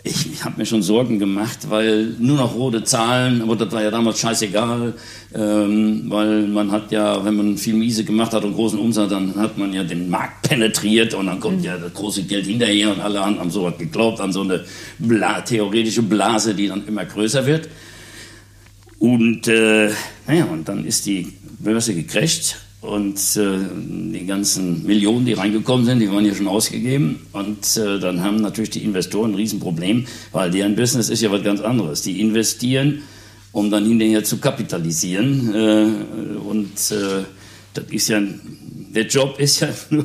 ich, ich habe mir schon Sorgen gemacht, weil nur noch rote Zahlen, aber das war ja damals scheißegal, ähm, weil man hat ja, wenn man viel Miese gemacht hat und großen Umsatz, dann hat man ja den Markt penetriert und dann kommt mhm. ja das große Geld hinterher und alle haben so was geglaubt, an so eine Bla theoretische Blase, die dann immer größer wird. Und äh, naja, und dann ist die Börse gecrasht und äh, die ganzen Millionen, die reingekommen sind, die waren ja schon ausgegeben. Und äh, dann haben natürlich die Investoren ein Riesenproblem, weil deren Business ist ja was ganz anderes. Die investieren, um dann hinterher zu kapitalisieren. Äh, und äh, das ist ja, der Job ist ja nur,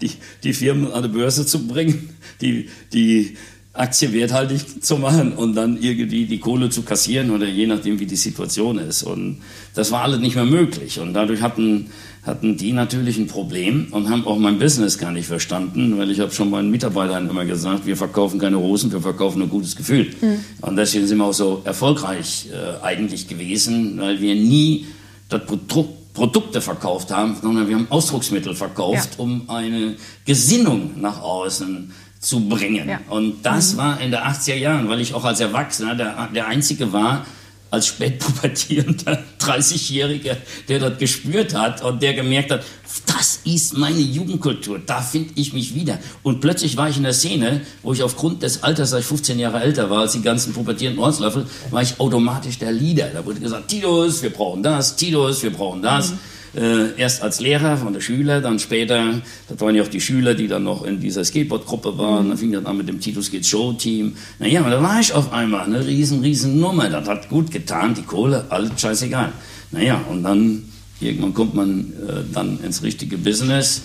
die, die Firmen an die Börse zu bringen, die, die Aktie werthaltig zu machen und dann irgendwie die Kohle zu kassieren oder je nachdem, wie die Situation ist. Und das war alles nicht mehr möglich. Und dadurch hatten, hatten die natürlich ein Problem und haben auch mein Business gar nicht verstanden, weil ich habe schon meinen Mitarbeitern immer gesagt, wir verkaufen keine Rosen, wir verkaufen ein gutes Gefühl. Mhm. Und deswegen sind wir auch so erfolgreich äh, eigentlich gewesen, weil wir nie das Produkt Produkte verkauft haben, sondern wir haben Ausdrucksmittel verkauft, ja. um eine Gesinnung nach außen zu bringen. Ja. Und das mhm. war in der 80er Jahren, weil ich auch als Erwachsener der, der Einzige war, als spätpubertierender 30-Jähriger, der das gespürt hat und der gemerkt hat, das ist meine Jugendkultur, da finde ich mich wieder. Und plötzlich war ich in der Szene, wo ich aufgrund des Alters, als ich 15 Jahre älter war als die ganzen pubertierenden Ortslöffel, war ich automatisch der Leader. Da wurde gesagt, Titus, wir brauchen das, Titus, wir brauchen das. Mhm. Äh, erst als Lehrer von der Schüler, dann später, das waren ja auch die Schüler, die dann noch in dieser Skateboard-Gruppe waren, dann fing das an mit dem Titus Geht Show-Team. Naja, und da war ich auf einmal eine riesen, riesen Nummer. Das hat gut getan, die Kohle, alles scheißegal. Naja, und dann, irgendwann kommt man äh, dann ins richtige Business.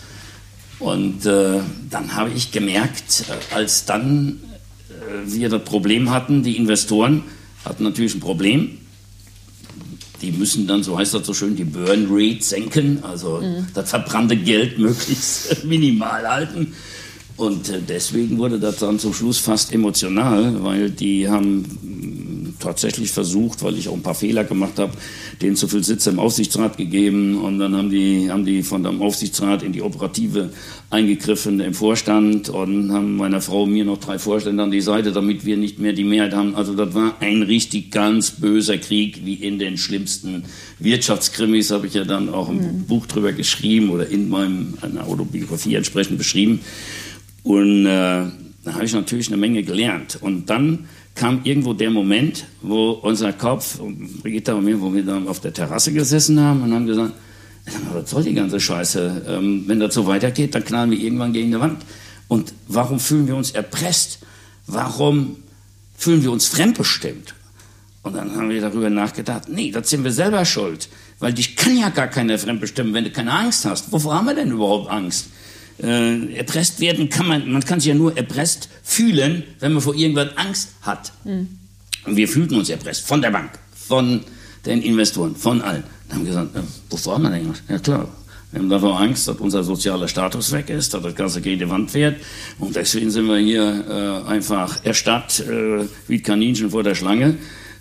Und äh, dann habe ich gemerkt, äh, als dann äh, wir das Problem hatten, die Investoren hatten natürlich ein Problem, die müssen dann, so heißt das so schön, die Burn Rate senken, also mhm. das verbrannte Geld möglichst minimal halten. Und äh, deswegen wurde das dann zum Schluss fast emotional, weil die haben tatsächlich versucht, weil ich auch ein paar Fehler gemacht habe, denen zu viel Sitze im Aufsichtsrat gegeben und dann haben die, haben die von dem Aufsichtsrat in die Operative eingegriffen im Vorstand und haben meiner Frau mir noch drei Vorstände an die Seite, damit wir nicht mehr die Mehrheit haben. Also das war ein richtig ganz böser Krieg, wie in den schlimmsten Wirtschaftskrimis, habe ich ja dann auch ein mhm. Buch drüber geschrieben oder in meinem, einer Autobiografie entsprechend beschrieben. Und äh, da habe ich natürlich eine Menge gelernt. Und dann kam irgendwo der Moment, wo unser Kopf, Brigitta und mir, wo wir dann auf der Terrasse gesessen haben und haben gesagt, was soll die ganze Scheiße? Ähm, wenn das so weitergeht, dann knallen wir irgendwann gegen die Wand. Und warum fühlen wir uns erpresst? Warum fühlen wir uns fremdbestimmt? Und dann haben wir darüber nachgedacht, nee, das sind wir selber schuld. Weil dich kann ja gar keiner fremdbestimmen, wenn du keine Angst hast. Wovor haben wir denn überhaupt Angst? Äh, erpresst werden kann man, man kann sich ja nur erpresst fühlen, wenn man vor irgendwas Angst hat. Mhm. Und wir fühlten uns erpresst von der Bank, von den Investoren, von allen. Dann haben wir gesagt, ja, wovor haben wir denn Angst? Ja klar, wir haben davor Angst, dass unser sozialer Status weg ist, dass das Ganze gegen die Wand fährt. Und deswegen sind wir hier äh, einfach erstarrt äh, wie Kaninchen vor der Schlange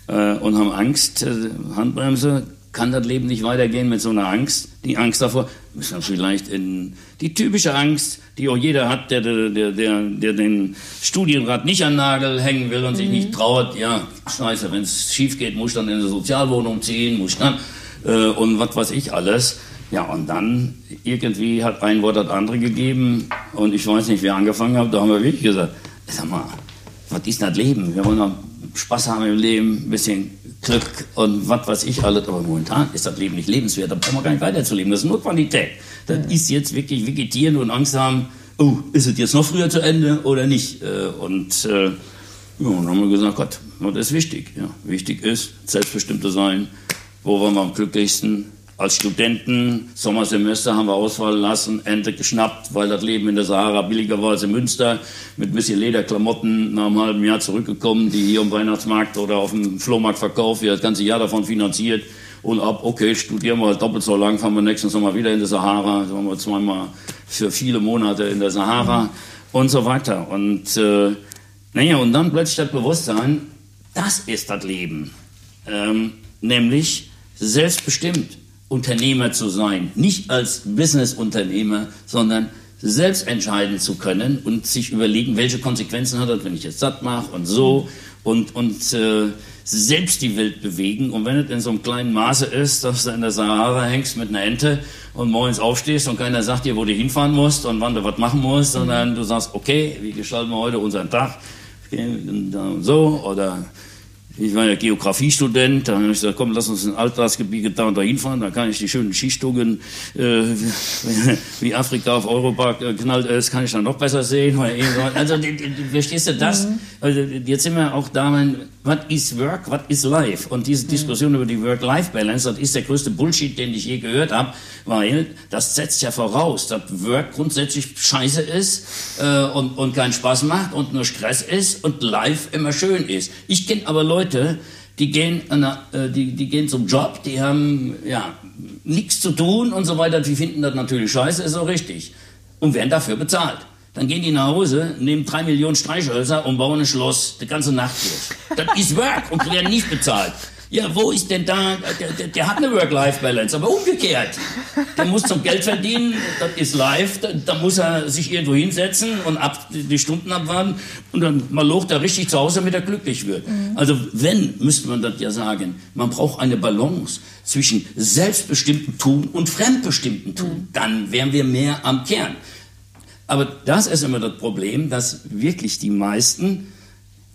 äh, und haben Angst, äh, Handbremse, kann das Leben nicht weitergehen mit so einer Angst. Die Angst davor ist dann vielleicht in die typische Angst, die auch jeder hat, der, der, der, der den Studienrat nicht an den Nagel hängen will und mhm. sich nicht traut. Ja, scheiße, wenn es schief geht, muss ich dann in eine Sozialwohnung ziehen, muss ich dann äh, und was weiß ich alles. Ja, und dann irgendwie hat ein Wort das andere gegeben und ich weiß nicht, wer angefangen hat, da haben wir wirklich gesagt, sag mal, was ist das Leben? Wir wollen noch Spaß haben im Leben, ein bisschen Glück und was weiß ich alles. Aber momentan ist das Leben nicht lebenswert. Da brauchen wir gar nicht weiterzuleben. Das ist nur Qualität. Das ist jetzt wirklich vegetieren und Angst haben, oh, ist es jetzt noch früher zu Ende oder nicht? Äh, und äh, ja, dann haben wir gesagt, Gott, das ist wichtig. Ja, wichtig ist, selbstbestimmte sein. Wo waren wir am glücklichsten? Als Studenten, Sommersemester haben wir ausfallen lassen, Ente geschnappt, weil das Leben in der Sahara billiger war als in Münster, mit ein bisschen Lederklamotten nach einem halben Jahr zurückgekommen, die hier am Weihnachtsmarkt oder auf dem Flohmarkt verkauft, wir das ganze Jahr davon finanziert und ab, okay, studieren wir halt doppelt so lang, fahren wir nächsten Sommer wieder in der Sahara, waren wir zweimal für viele Monate in der Sahara und so weiter. Und äh, naja, und dann plötzlich das Bewusstsein, das ist das Leben. Ähm, nämlich selbstbestimmt. Unternehmer zu sein. Nicht als Businessunternehmer, sondern selbst entscheiden zu können und sich überlegen, welche Konsequenzen hat das, wenn ich jetzt satt mache und so und, und äh, selbst die Welt bewegen. Und wenn es in so einem kleinen Maße ist, dass du in der Sahara hängst mit einer Ente und morgens aufstehst und keiner sagt dir, wo du hinfahren musst und wann du was machen musst, sondern du sagst, okay, wie gestalten wir heute unseren Tag? So, oder ich war ja Geografiestudent, da habe ich gesagt, komm, lass uns in Altglasgebiete da und da hinfahren, da kann ich die schönen Skistungen, äh, wie Afrika auf Europa knallt ist, kann ich dann noch besser sehen. Also, verstehst du das? Mhm. Also, jetzt sind wir auch da, was ist Work, was ist Life? Und diese mhm. Diskussion über die Work-Life-Balance, das ist der größte Bullshit, den ich je gehört habe, weil das setzt ja voraus, dass Work grundsätzlich scheiße ist äh, und, und keinen Spaß macht und nur Stress ist und Life immer schön ist. Ich kenne aber Leute, die gehen, äh, die, die gehen zum Job, die haben ja nichts zu tun und so weiter, die finden das natürlich scheiße, ist so richtig. Und werden dafür bezahlt. Dann gehen die nach Hause, nehmen drei Millionen Streichhölzer und bauen ein Schloss die ganze Nacht durch. Das ist Work und werden nicht bezahlt. Ja, wo ist denn da, der, der, der hat eine Work-Life-Balance, aber umgekehrt. Der muss zum Geld verdienen, das ist live, da, da, muss er sich irgendwo hinsetzen und ab, die Stunden abwarten und dann mal locht er richtig zu Hause, damit er glücklich wird. Mhm. Also wenn, müsste man das ja sagen, man braucht eine Balance zwischen selbstbestimmtem Tun und fremdbestimmtem Tun. Mhm. Dann wären wir mehr am Kern. Aber das ist immer das Problem, dass wirklich die meisten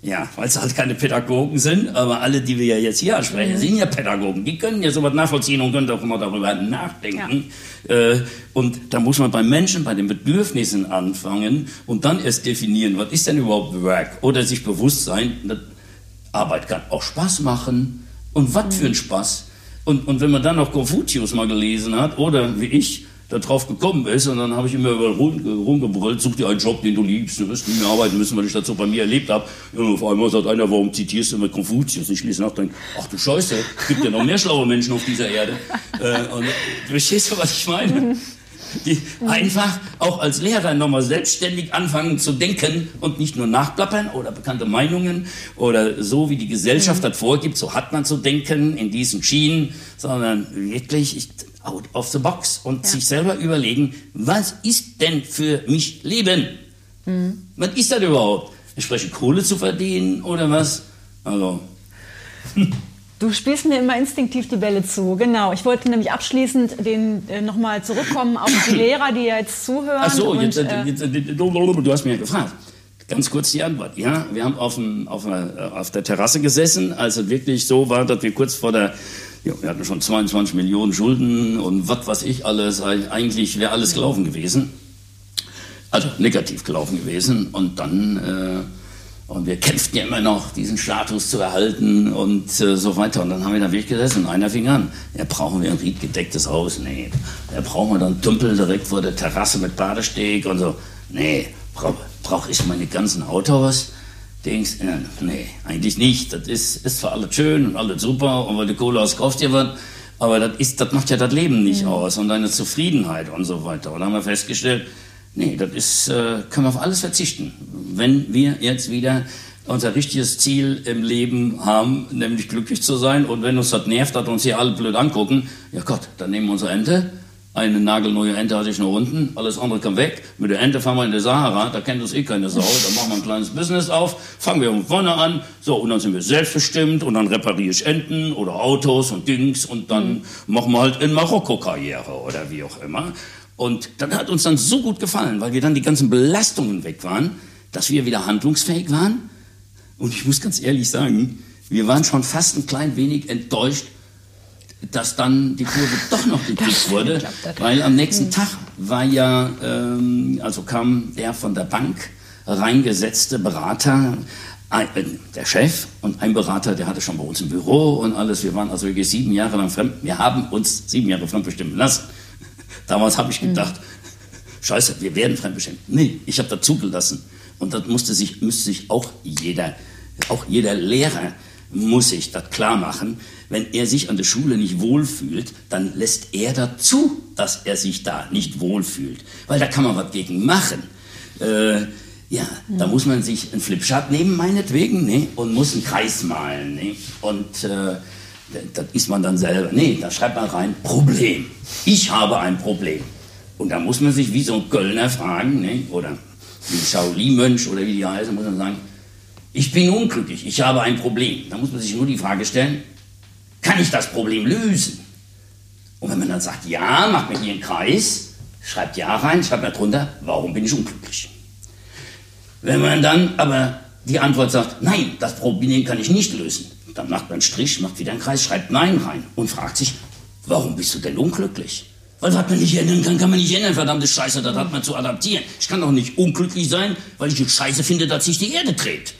ja, weil es halt keine Pädagogen sind, aber alle, die wir ja jetzt hier ansprechen, mhm. sind ja Pädagogen. Die können ja sowas nachvollziehen und können auch immer darüber nachdenken. Ja. Äh, und da muss man beim Menschen, bei den Bedürfnissen anfangen und dann erst definieren, was ist denn überhaupt Work? Oder sich bewusst sein, Arbeit kann auch Spaß machen. Und was mhm. für ein Spaß. Und, und wenn man dann noch Konfuzius mal gelesen hat, oder wie ich, da drauf gekommen ist. Und dann habe ich immer rumgebrüllt, such dir einen Job, den du liebst, du wirst nie mehr arbeiten müssen, weil ich das so bei mir erlebt habe. Und auf einmal sagt einer, warum zitierst du immer Konfuzius? Ich lese nach, denke, ach du Scheiße, es gibt ja noch mehr schlaue Menschen auf dieser Erde. Äh, und verstehst du, was ich meine? Die einfach auch als Lehrer nochmal selbstständig anfangen zu denken und nicht nur nachplappern oder bekannte Meinungen oder so wie die Gesellschaft das vorgibt, so hat man zu denken in diesen Schienen, sondern wirklich, ich, out of the box und ja. sich selber überlegen, was ist denn für mich Leben? Mhm. Was ist das überhaupt? Entsprechend Kohle zu verdienen oder was? Also. Du spielst mir immer instinktiv die Bälle zu, genau. Ich wollte nämlich abschließend den äh, nochmal zurückkommen auf die Lehrer, die ja jetzt zuhören. Ach so, und, jetzt, äh, jetzt, äh, du hast mich ja gefragt. Ganz kurz die Antwort. Ja, wir haben auf, dem, auf, einer, auf der Terrasse gesessen, als es wirklich so war, dass wir kurz vor der ja, wir hatten schon 22 Millionen Schulden und was weiß ich alles. Eigentlich wäre alles gelaufen gewesen. Also negativ gelaufen gewesen. Und dann, äh, und wir kämpften ja immer noch, diesen Status zu erhalten und äh, so weiter. Und dann haben wir da wirklich gesessen und einer fing an. Ja, brauchen wir ein riedgedecktes Haus? Nee. Ja, brauchen wir dann Tümpel direkt vor der Terrasse mit Badesteg und so? Nee. Brauche brauch ich meine ganzen Autos? Denkst, ja, nee, eigentlich nicht. Das ist, ist zwar alles schön und alles super und weil du Kohle hast, kaufst dir was, aber das, ist, das macht ja das Leben nicht mhm. aus und deine Zufriedenheit und so weiter. Und dann haben wir festgestellt, nee, das ist, äh, können wir auf alles verzichten. Wenn wir jetzt wieder unser richtiges Ziel im Leben haben, nämlich glücklich zu sein und wenn uns das nervt, dass uns hier alle blöd angucken, ja Gott, dann nehmen wir unsere Ente eine nagelneue Ente hatte ich noch unten, alles andere kam weg. Mit der Ente fahren wir in der Sahara, da kennt uns eh keine Sau. Da machen wir ein kleines Business auf, fangen wir von vorne an. So, und dann sind wir selbstbestimmt und dann repariere ich Enten oder Autos und Dings und dann machen wir halt in Marokko Karriere oder wie auch immer. Und dann hat uns dann so gut gefallen, weil wir dann die ganzen Belastungen weg waren, dass wir wieder handlungsfähig waren Und ich muss ganz ehrlich sagen, wir waren schon fast ein klein wenig enttäuscht, dass dann die Kurve doch noch gekriegt wurde, weil am nächsten hm. Tag war ja, ähm, also kam der von der Bank reingesetzte Berater, ein, äh, der Chef und ein Berater, der hatte schon bei uns im Büro und alles. Wir waren also wirklich sieben Jahre lang fremd. Wir haben uns sieben Jahre fremdbestimmen lassen. Damals habe ich hm. gedacht, scheiße, wir werden fremdbestimmt. Nee, ich habe dazugelassen. Und das musste sich, müsste sich auch jeder, auch jeder Lehrer muss sich das klar machen. Wenn er sich an der Schule nicht wohlfühlt, dann lässt er dazu, dass er sich da nicht wohlfühlt. Weil da kann man was gegen machen. Äh, ja, mhm. da muss man sich einen Flipchart nehmen, meinetwegen, ne? und muss einen Kreis malen. Ne? Und äh, das ist man dann selber. Nee, da schreibt man rein, Problem. Ich habe ein Problem. Und da muss man sich wie so ein Kölner fragen, ne? oder wie Shaolin-Mönch oder wie die heißen, muss man sagen, ich bin unglücklich, ich habe ein Problem. Da muss man sich nur die Frage stellen, kann ich das Problem lösen? Und wenn man dann sagt, ja, macht mir hier einen Kreis, schreibt ja rein, schreibt mir drunter, warum bin ich unglücklich? Wenn man dann aber die Antwort sagt, nein, das Problem kann ich nicht lösen, dann macht man einen Strich, macht wieder einen Kreis, schreibt Nein rein und fragt sich, warum bist du denn unglücklich? Weil was man nicht ändern kann, kann man nicht ändern, verdammte Scheiße, das hat man zu adaptieren. Ich kann doch nicht unglücklich sein, weil ich es scheiße finde, dass sich die Erde dreht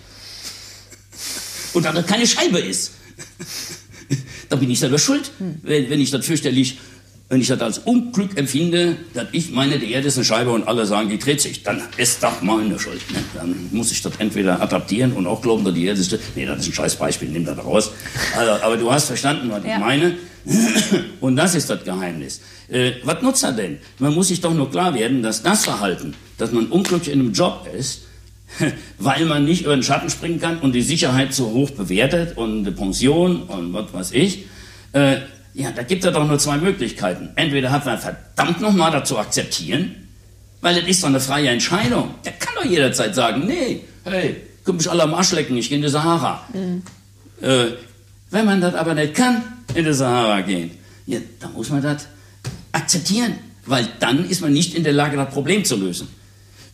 und dann keine Scheibe ist. da bin ich selber schuld, wenn, wenn ich das fürchterlich, wenn ich das als Unglück empfinde, dass ich meine, die Erde ist eine Scheibe und alle sagen, die dreht sich, dann ist das meine Schuld. Ne? Dann muss ich das entweder adaptieren und auch glauben, dass die Erde ist. Nee, das ist ein scheiß Beispiel, nimm das raus. Also, aber du hast verstanden, was ja. ich meine. Und das ist das Geheimnis. Äh, was nutzt er denn? Man muss sich doch nur klar werden, dass das Verhalten, dass man unglücklich in einem Job ist, weil man nicht über den Schatten springen kann und die Sicherheit so hoch bewertet und eine Pension und was weiß ich. Äh, ja, da gibt es doch nur zwei Möglichkeiten. Entweder hat man verdammt nochmal dazu akzeptieren, weil das ist doch eine freie Entscheidung. Der kann doch jederzeit sagen, nee, hey, könnt mich alle am Arsch lecken, ich gehe in die Sahara. Mhm. Äh, wenn man das aber nicht kann, in die Sahara gehen, ja, dann muss man das akzeptieren, weil dann ist man nicht in der Lage, das Problem zu lösen.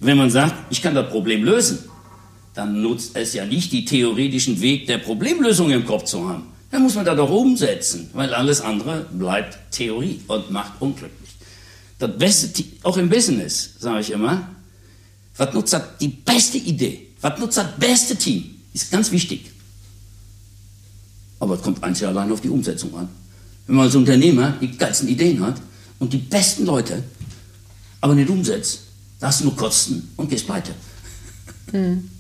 Wenn man sagt, ich kann das Problem lösen, dann nutzt es ja nicht, die theoretischen Weg der Problemlösung im Kopf zu haben. Dann muss man da doch umsetzen, weil alles andere bleibt Theorie und macht unglücklich. Das Beste, auch im Business, sage ich immer, was nutzt das, die beste Idee, was nutzt das beste Team, ist ganz wichtig. Aber es kommt einzig allein auf die Umsetzung an. Wenn man als Unternehmer die geilsten Ideen hat und die besten Leute, aber nicht umsetzt, du nur Kosten und gehst pleite. Hm.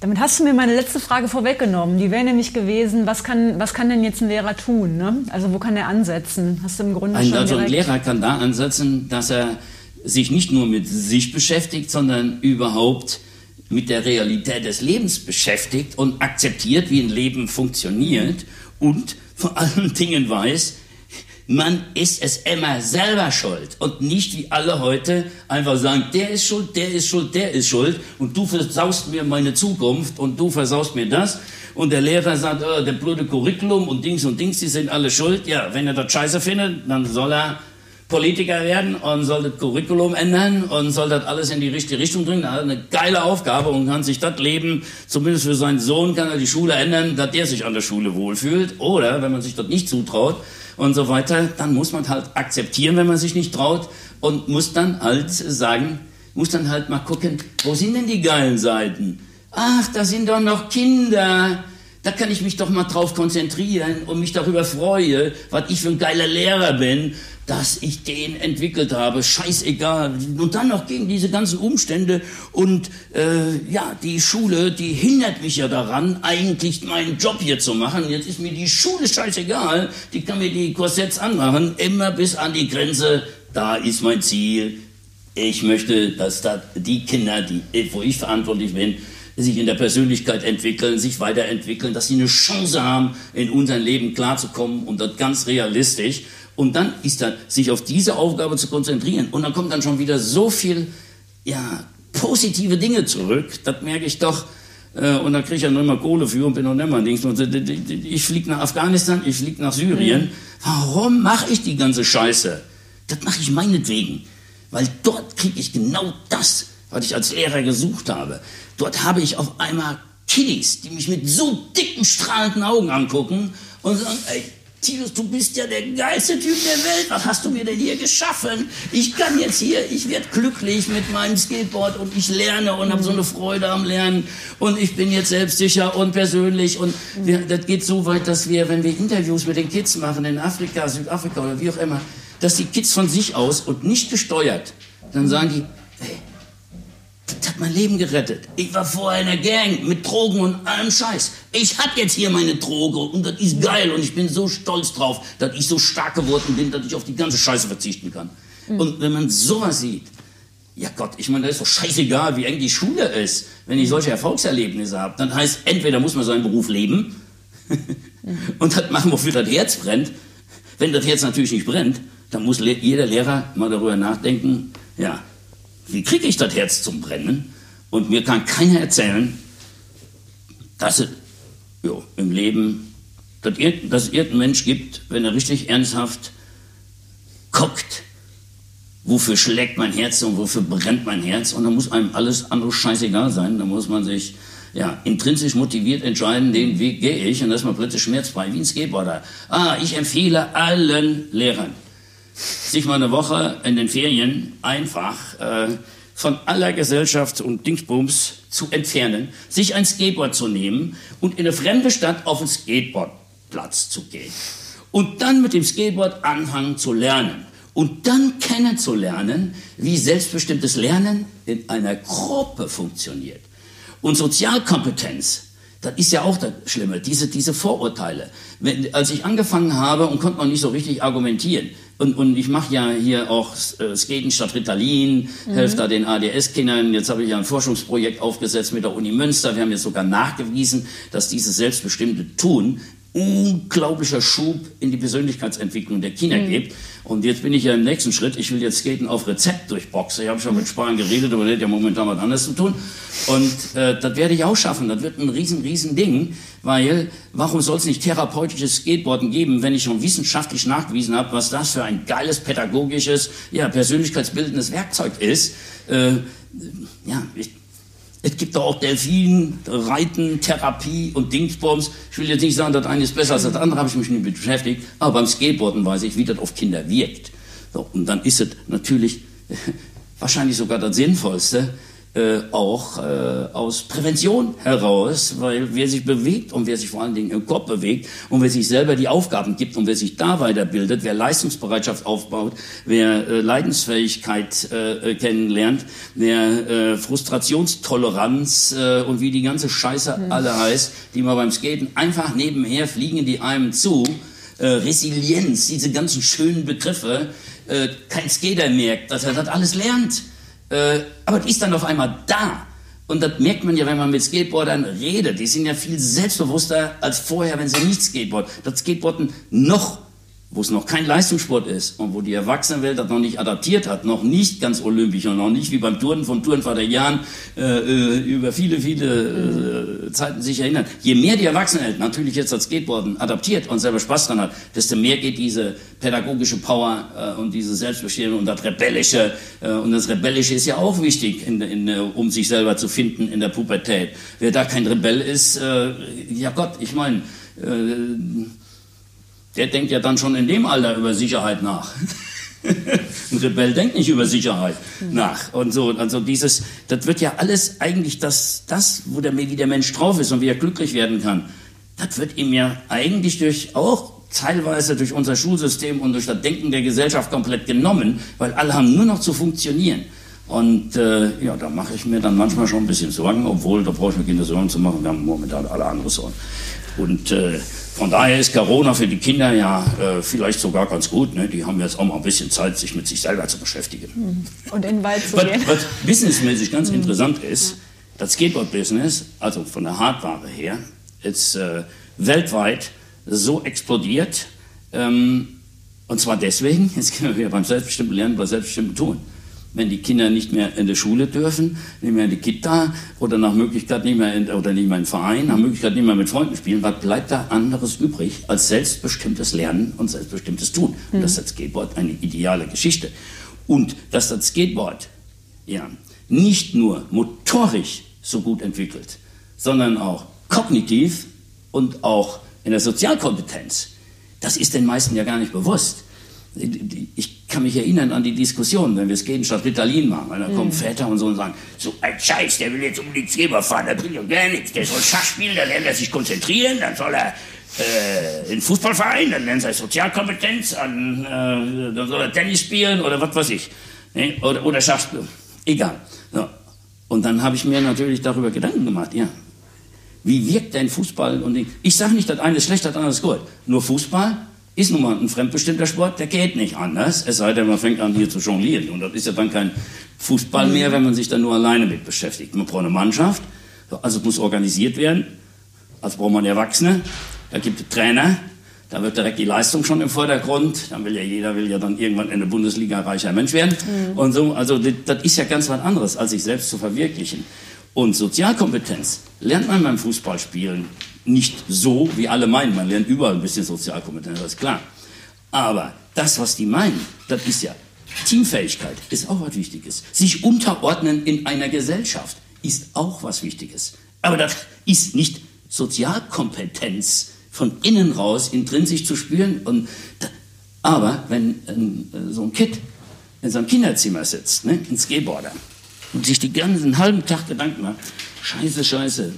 Damit hast du mir meine letzte Frage vorweggenommen. Die wäre nämlich gewesen, was kann, was kann denn jetzt ein Lehrer tun? Ne? Also wo kann er ansetzen? Hast du im Grunde ein, schon Also ein Lehrer kann da ansetzen, dass er sich nicht nur mit sich beschäftigt, sondern überhaupt mit der Realität des Lebens beschäftigt und akzeptiert, wie ein Leben funktioniert und vor allen Dingen weiß, man ist es immer selber schuld und nicht wie alle heute einfach sagen, der ist schuld, der ist schuld, der ist schuld und du versaust mir meine Zukunft und du versaust mir das und der Lehrer sagt, oh, der blöde Curriculum und Dings und Dings, die sind alle schuld. Ja, wenn er das scheiße findet, dann soll er Politiker werden und soll das Curriculum ändern und soll das alles in die richtige Richtung bringen. Er hat eine geile Aufgabe und kann sich das Leben, zumindest für seinen Sohn, kann er die Schule ändern, dass der sich an der Schule wohlfühlt. Oder, wenn man sich das nicht zutraut, und so weiter, dann muss man halt akzeptieren, wenn man sich nicht traut und muss dann halt sagen, muss dann halt mal gucken, wo sind denn die geilen Seiten? Ach, da sind doch noch Kinder. Da kann ich mich doch mal drauf konzentrieren und mich darüber freue, was ich für ein geiler Lehrer bin dass ich den entwickelt habe, scheißegal. Und dann noch gegen diese ganzen Umstände und äh, ja, die Schule, die hindert mich ja daran, eigentlich meinen Job hier zu machen. Jetzt ist mir die Schule scheißegal, die kann mir die Korsetts anmachen, immer bis an die Grenze, da ist mein Ziel. Ich möchte, dass da die Kinder, die, wo ich verantwortlich bin, sich in der Persönlichkeit entwickeln, sich weiterentwickeln, dass sie eine Chance haben, in unser Leben klarzukommen und das ganz realistisch. Und dann ist dann, sich auf diese Aufgabe zu konzentrieren. Und dann kommt dann schon wieder so viel, ja, positive Dinge zurück. Das merke ich doch. Äh, und da kriege ich ja noch immer Kohle für und bin noch immer nichts. Ich fliege nach Afghanistan, ich fliege nach Syrien. Warum mache ich die ganze Scheiße? Das mache ich meinetwegen. Weil dort kriege ich genau das, was ich als Lehrer gesucht habe. Dort habe ich auf einmal Kiddies, die mich mit so dicken, strahlenden Augen angucken und sagen, ey, Titus, du bist ja der geilste Typ der Welt. Was hast du mir denn hier geschaffen? Ich kann jetzt hier, ich werde glücklich mit meinem Skateboard und ich lerne und habe so eine Freude am Lernen und ich bin jetzt selbstsicher und persönlich und wir, das geht so weit, dass wir, wenn wir Interviews mit den Kids machen in Afrika, Südafrika oder wie auch immer, dass die Kids von sich aus und nicht gesteuert, dann sagen die, hey, das hat mein Leben gerettet. Ich war vorher in der Gang mit Drogen und allem Scheiß. Ich hab jetzt hier meine Droge und das ist geil und ich bin so stolz drauf, dass ich so stark geworden bin, dass ich auf die ganze Scheiße verzichten kann. Mhm. Und wenn man sowas sieht, ja Gott, ich meine, da ist doch scheißegal, wie eng die Schule ist. Wenn ich solche Erfolgserlebnisse habe, dann heißt, entweder muss man seinen Beruf leben und das machen, wofür das Herz brennt. Wenn das Herz natürlich nicht brennt, dann muss jeder Lehrer mal darüber nachdenken, ja, wie kriege ich das Herz zum Brennen? Und mir kann keiner erzählen, dass es jo, im Leben, dass, es irgendeinen Mensch gibt, wenn er richtig ernsthaft guckt, wofür schlägt mein Herz und wofür brennt mein Herz. Und dann muss einem alles andere scheißegal sein. Da muss man sich ja, intrinsisch motiviert entscheiden, den Weg gehe ich und das ist man plötzlich schmerzfrei, wie ein Skateboarder. Ah, ich empfehle allen Lehrern, sich mal eine Woche in den Ferien einfach äh, von aller Gesellschaft und Dingsbums zu entfernen, sich ein Skateboard zu nehmen und in eine fremde Stadt auf den Skateboardplatz zu gehen. Und dann mit dem Skateboard anfangen zu lernen. Und dann kennenzulernen, wie selbstbestimmtes Lernen in einer Gruppe funktioniert. Und Sozialkompetenz das ist ja auch das Schlimme, diese, diese Vorurteile. Wenn, als ich angefangen habe und konnte noch nicht so richtig argumentieren, und, und ich mache ja hier auch äh, Skaten statt Ritalin, mhm. helfe da den ADS-Kindern. Jetzt habe ich ja ein Forschungsprojekt aufgesetzt mit der Uni Münster. Wir haben jetzt sogar nachgewiesen, dass dieses selbstbestimmte Tun unglaublicher Schub in die Persönlichkeitsentwicklung der Kinder mhm. gibt. Und jetzt bin ich ja im nächsten Schritt. Ich will jetzt Skaten auf Rezept durchboxen. Ich habe schon mit Sparen geredet, aber der hat ja momentan was anderes zu tun. Und äh, das werde ich auch schaffen. Das wird ein riesen, riesen Ding, weil warum soll es nicht therapeutisches Skateboarden geben, wenn ich schon wissenschaftlich nachgewiesen habe, was das für ein geiles pädagogisches, ja persönlichkeitsbildendes Werkzeug ist. Äh, ja, ich, es gibt auch Delfin, Reiten, Therapie und Dingsbums. Ich will jetzt nicht sagen, das eine ist besser als das andere, habe ich mich nicht mit beschäftigt. Aber beim Skateboarden weiß ich, wie das auf Kinder wirkt. So, und dann ist es natürlich wahrscheinlich sogar das Sinnvollste, äh, auch äh, aus Prävention heraus, weil wer sich bewegt und wer sich vor allen Dingen im Kopf bewegt und wer sich selber die Aufgaben gibt und wer sich da weiterbildet, wer Leistungsbereitschaft aufbaut, wer äh, Leidensfähigkeit äh, kennenlernt, wer äh, Frustrationstoleranz äh, und wie die ganze Scheiße mhm. alle heißt, die man beim Skaten einfach nebenher fliegen die einem zu, äh, Resilienz, diese ganzen schönen Begriffe, äh, kein Skater merkt, dass er das alles lernt. Äh, aber die ist dann auf einmal da. Und das merkt man ja, wenn man mit Skateboardern redet. Die sind ja viel selbstbewusster als vorher, wenn sie nicht Skateboarden. Das Skateboarden noch wo es noch kein Leistungssport ist und wo die Erwachsenenwelt das noch nicht adaptiert hat, noch nicht ganz olympisch und noch nicht wie beim Touren von Tourenvater Jan äh, äh, über viele, viele äh, Zeiten sich erinnern. Je mehr die Erwachsenenwelt natürlich jetzt das Skateboarden adaptiert und selber Spaß dran hat, desto mehr geht diese pädagogische Power äh, und diese Selbstbestimmung und das Rebellische äh, und das Rebellische ist ja auch wichtig, in, in, um sich selber zu finden in der Pubertät. Wer da kein Rebell ist, äh, ja Gott, ich meine, äh, der denkt ja dann schon in dem Alter über Sicherheit nach. Ein Rebell denkt nicht über Sicherheit nach. Und so, also dieses, das wird ja alles eigentlich das, das, wo der, wie der Mensch drauf ist und wie er glücklich werden kann, das wird ihm ja eigentlich durch auch teilweise durch unser Schulsystem und durch das Denken der Gesellschaft komplett genommen, weil alle haben nur noch zu funktionieren. Und äh, ja, da mache ich mir dann manchmal schon ein bisschen Sorgen, obwohl da brauche ich mir keine Sorgen zu machen, wir haben momentan alle andere Sorgen. Und äh, von daher ist Corona für die Kinder ja äh, vielleicht sogar ganz gut. Ne? Die haben jetzt auch mal ein bisschen Zeit, sich mit sich selber zu beschäftigen. Mhm. Und in den Wald zu was, gehen. Was businessmäßig ganz mhm. interessant ist, das Skateboard-Business, also von der Hardware her, ist äh, weltweit so explodiert. Ähm, und zwar deswegen, jetzt können wir beim selbstbestimmten Lernen, bei selbstbestimmten Tun wenn die Kinder nicht mehr in die Schule dürfen, nicht mehr in die Kita oder nach Möglichkeit nicht mehr in, oder nicht mehr in Verein, nach Möglichkeit nicht mehr mit Freunden spielen, was bleibt da anderes übrig als selbstbestimmtes Lernen und selbstbestimmtes Tun? Und das ist das Skateboard eine ideale Geschichte. Und dass das Skateboard ja, nicht nur motorisch so gut entwickelt, sondern auch kognitiv und auch in der Sozialkompetenz. Das ist den meisten ja gar nicht bewusst. Ich kann mich erinnern an die Diskussion, wenn wir es gegen statt Ritalin machen. Weil da kommen mhm. Väter und so und sagen, so ein Scheiß, der will jetzt um die Geber fahren, der bringt doch gar nichts. Der soll Schach spielen, dann lernt er sich konzentrieren, dann soll er äh, in Fußballverein, dann lernt er Sozialkompetenz, an, äh, dann soll er Tennis spielen oder was weiß ich. Ne? Oder, oder Schach spielen. Egal. So. Und dann habe ich mir natürlich darüber Gedanken gemacht, ja, wie wirkt denn Fußball? Und ich sage nicht, das eine ist schlecht, das andere ist gut. Nur Fußball ist nun mal ein fremdbestimmter Sport, der geht nicht anders. Es sei denn, man fängt an hier zu jonglieren. Und das ist ja dann kein Fußball mehr, wenn man sich dann nur alleine mit beschäftigt. Man braucht eine Mannschaft, also muss organisiert werden. Also braucht man Erwachsene, da gibt es Trainer, da wird direkt die Leistung schon im Vordergrund. Dann will ja jeder will ja dann irgendwann in der Bundesliga reicher Mensch werden. Mhm. Und so, also das, das ist ja ganz was anderes, als sich selbst zu verwirklichen. Und Sozialkompetenz lernt man beim Fußballspielen nicht so, wie alle meinen. Man lernt überall ein bisschen Sozialkompetenz, das ist klar. Aber das, was die meinen, das ist ja Teamfähigkeit, ist auch was Wichtiges. Sich unterordnen in einer Gesellschaft ist auch was Wichtiges. Aber das ist nicht Sozialkompetenz von innen raus intrinsisch zu spüren. Und aber wenn äh, so ein Kind in seinem Kinderzimmer sitzt, ne, ein Skateboarder, und sich den ganzen halben Tag Gedanken macht, scheiße, scheiße.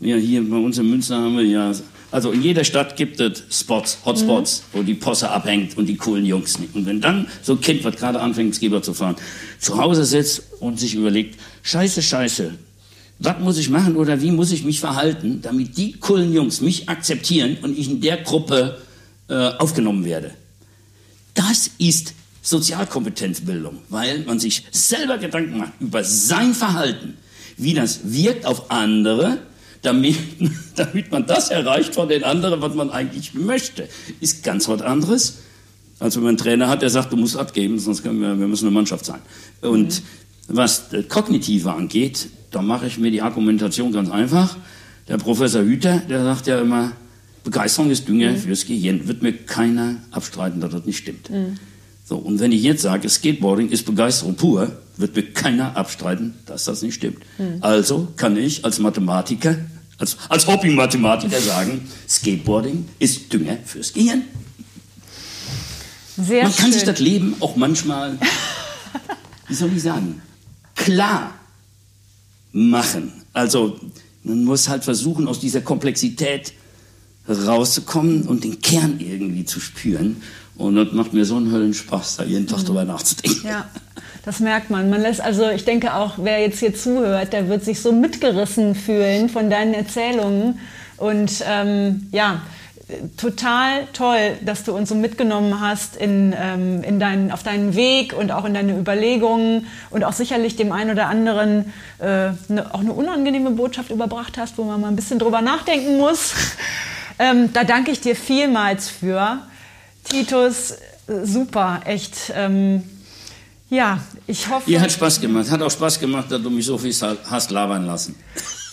Ja, hier bei uns in Münster haben wir ja, also in jeder Stadt gibt es Spots, Hotspots, mhm. wo die Posse abhängt und die coolen Jungs nicht. Und wenn dann so ein Kind, was gerade anfängt, Skateboard zu fahren, zu Hause sitzt und sich überlegt, scheiße, scheiße, was muss ich machen oder wie muss ich mich verhalten, damit die coolen Jungs mich akzeptieren und ich in der Gruppe äh, aufgenommen werde. Das ist Sozialkompetenzbildung, weil man sich selber Gedanken macht über sein Verhalten, wie das wirkt auf andere, damit, damit man das erreicht von den anderen, was man eigentlich möchte. Ist ganz was anderes, als wenn man einen Trainer hat, der sagt, du musst abgeben, sonst können wir, wir müssen eine Mannschaft sein. Und mhm. was das Kognitive angeht, da mache ich mir die Argumentation ganz einfach. Der Professor Hüter, der sagt ja immer, Begeisterung ist Dünger mhm. fürs Gehirn. Wird mir keiner abstreiten, dass das nicht stimmt. Mhm. So, und wenn ich jetzt sage, Skateboarding ist Begeisterung pur, wird mir keiner abstreiten, dass das nicht stimmt. Mhm. Also kann ich als Mathematiker, als, als Hobby-Mathematiker sagen, Skateboarding ist Dünger fürs Gehirn. Sehr Man kann schön. sich das Leben auch manchmal, wie soll ich sagen, klar machen. Also man muss halt versuchen, aus dieser Komplexität rauszukommen und den Kern irgendwie zu spüren. Und das macht mir so einen Höllenspaß, da jeden Tag mhm. drüber nachzudenken. Ja, das merkt man. Man lässt, also ich denke auch, wer jetzt hier zuhört, der wird sich so mitgerissen fühlen von deinen Erzählungen. Und ähm, ja, total toll, dass du uns so mitgenommen hast in, ähm, in dein, auf deinen Weg und auch in deine Überlegungen und auch sicherlich dem einen oder anderen äh, ne, auch eine unangenehme Botschaft überbracht hast, wo man mal ein bisschen drüber nachdenken muss. ähm, da danke ich dir vielmals für. Titus, super, echt. Ähm, ja, ich hoffe. Ihr hat Spaß gemacht. Hat auch Spaß gemacht, dass du mich so viel hast labern lassen.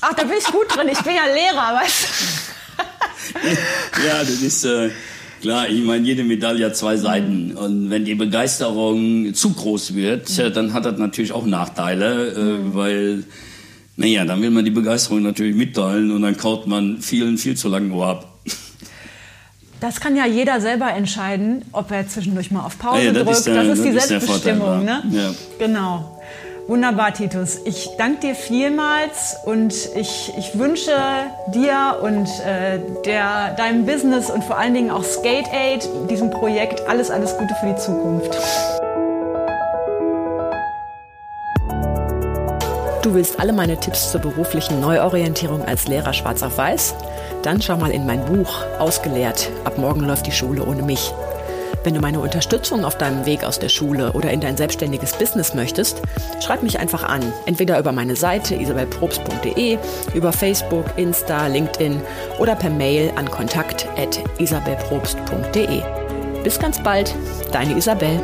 Ach, da bin ich gut drin. Ich bin ja Lehrer, weißt du? ja, das ist äh, klar. Ich meine, jede Medaille hat zwei Seiten. Und wenn die Begeisterung zu groß wird, mhm. dann hat das natürlich auch Nachteile, äh, mhm. weil. Naja, dann will man die Begeisterung natürlich mitteilen und dann kaut man vielen viel zu langen Ohr ab. Das kann ja jeder selber entscheiden, ob er zwischendurch mal auf Pause ja, drückt. Der, das ist die das Selbstbestimmung. Ist ne? Ja. Genau. Wunderbar, Titus. Ich danke dir vielmals und ich, ich wünsche dir und äh, der, deinem Business und vor allen Dingen auch Skate Aid, diesem Projekt, alles, alles Gute für die Zukunft. Du willst alle meine Tipps zur beruflichen Neuorientierung als Lehrer schwarz auf weiß? Dann schau mal in mein Buch Ausgelehrt. Ab morgen läuft die Schule ohne mich. Wenn du meine Unterstützung auf deinem Weg aus der Schule oder in dein selbstständiges Business möchtest, schreib mich einfach an. Entweder über meine Seite isabelprobst.de, über Facebook, Insta, LinkedIn oder per Mail an kontakt.isabelprobst.de. Bis ganz bald, deine Isabel.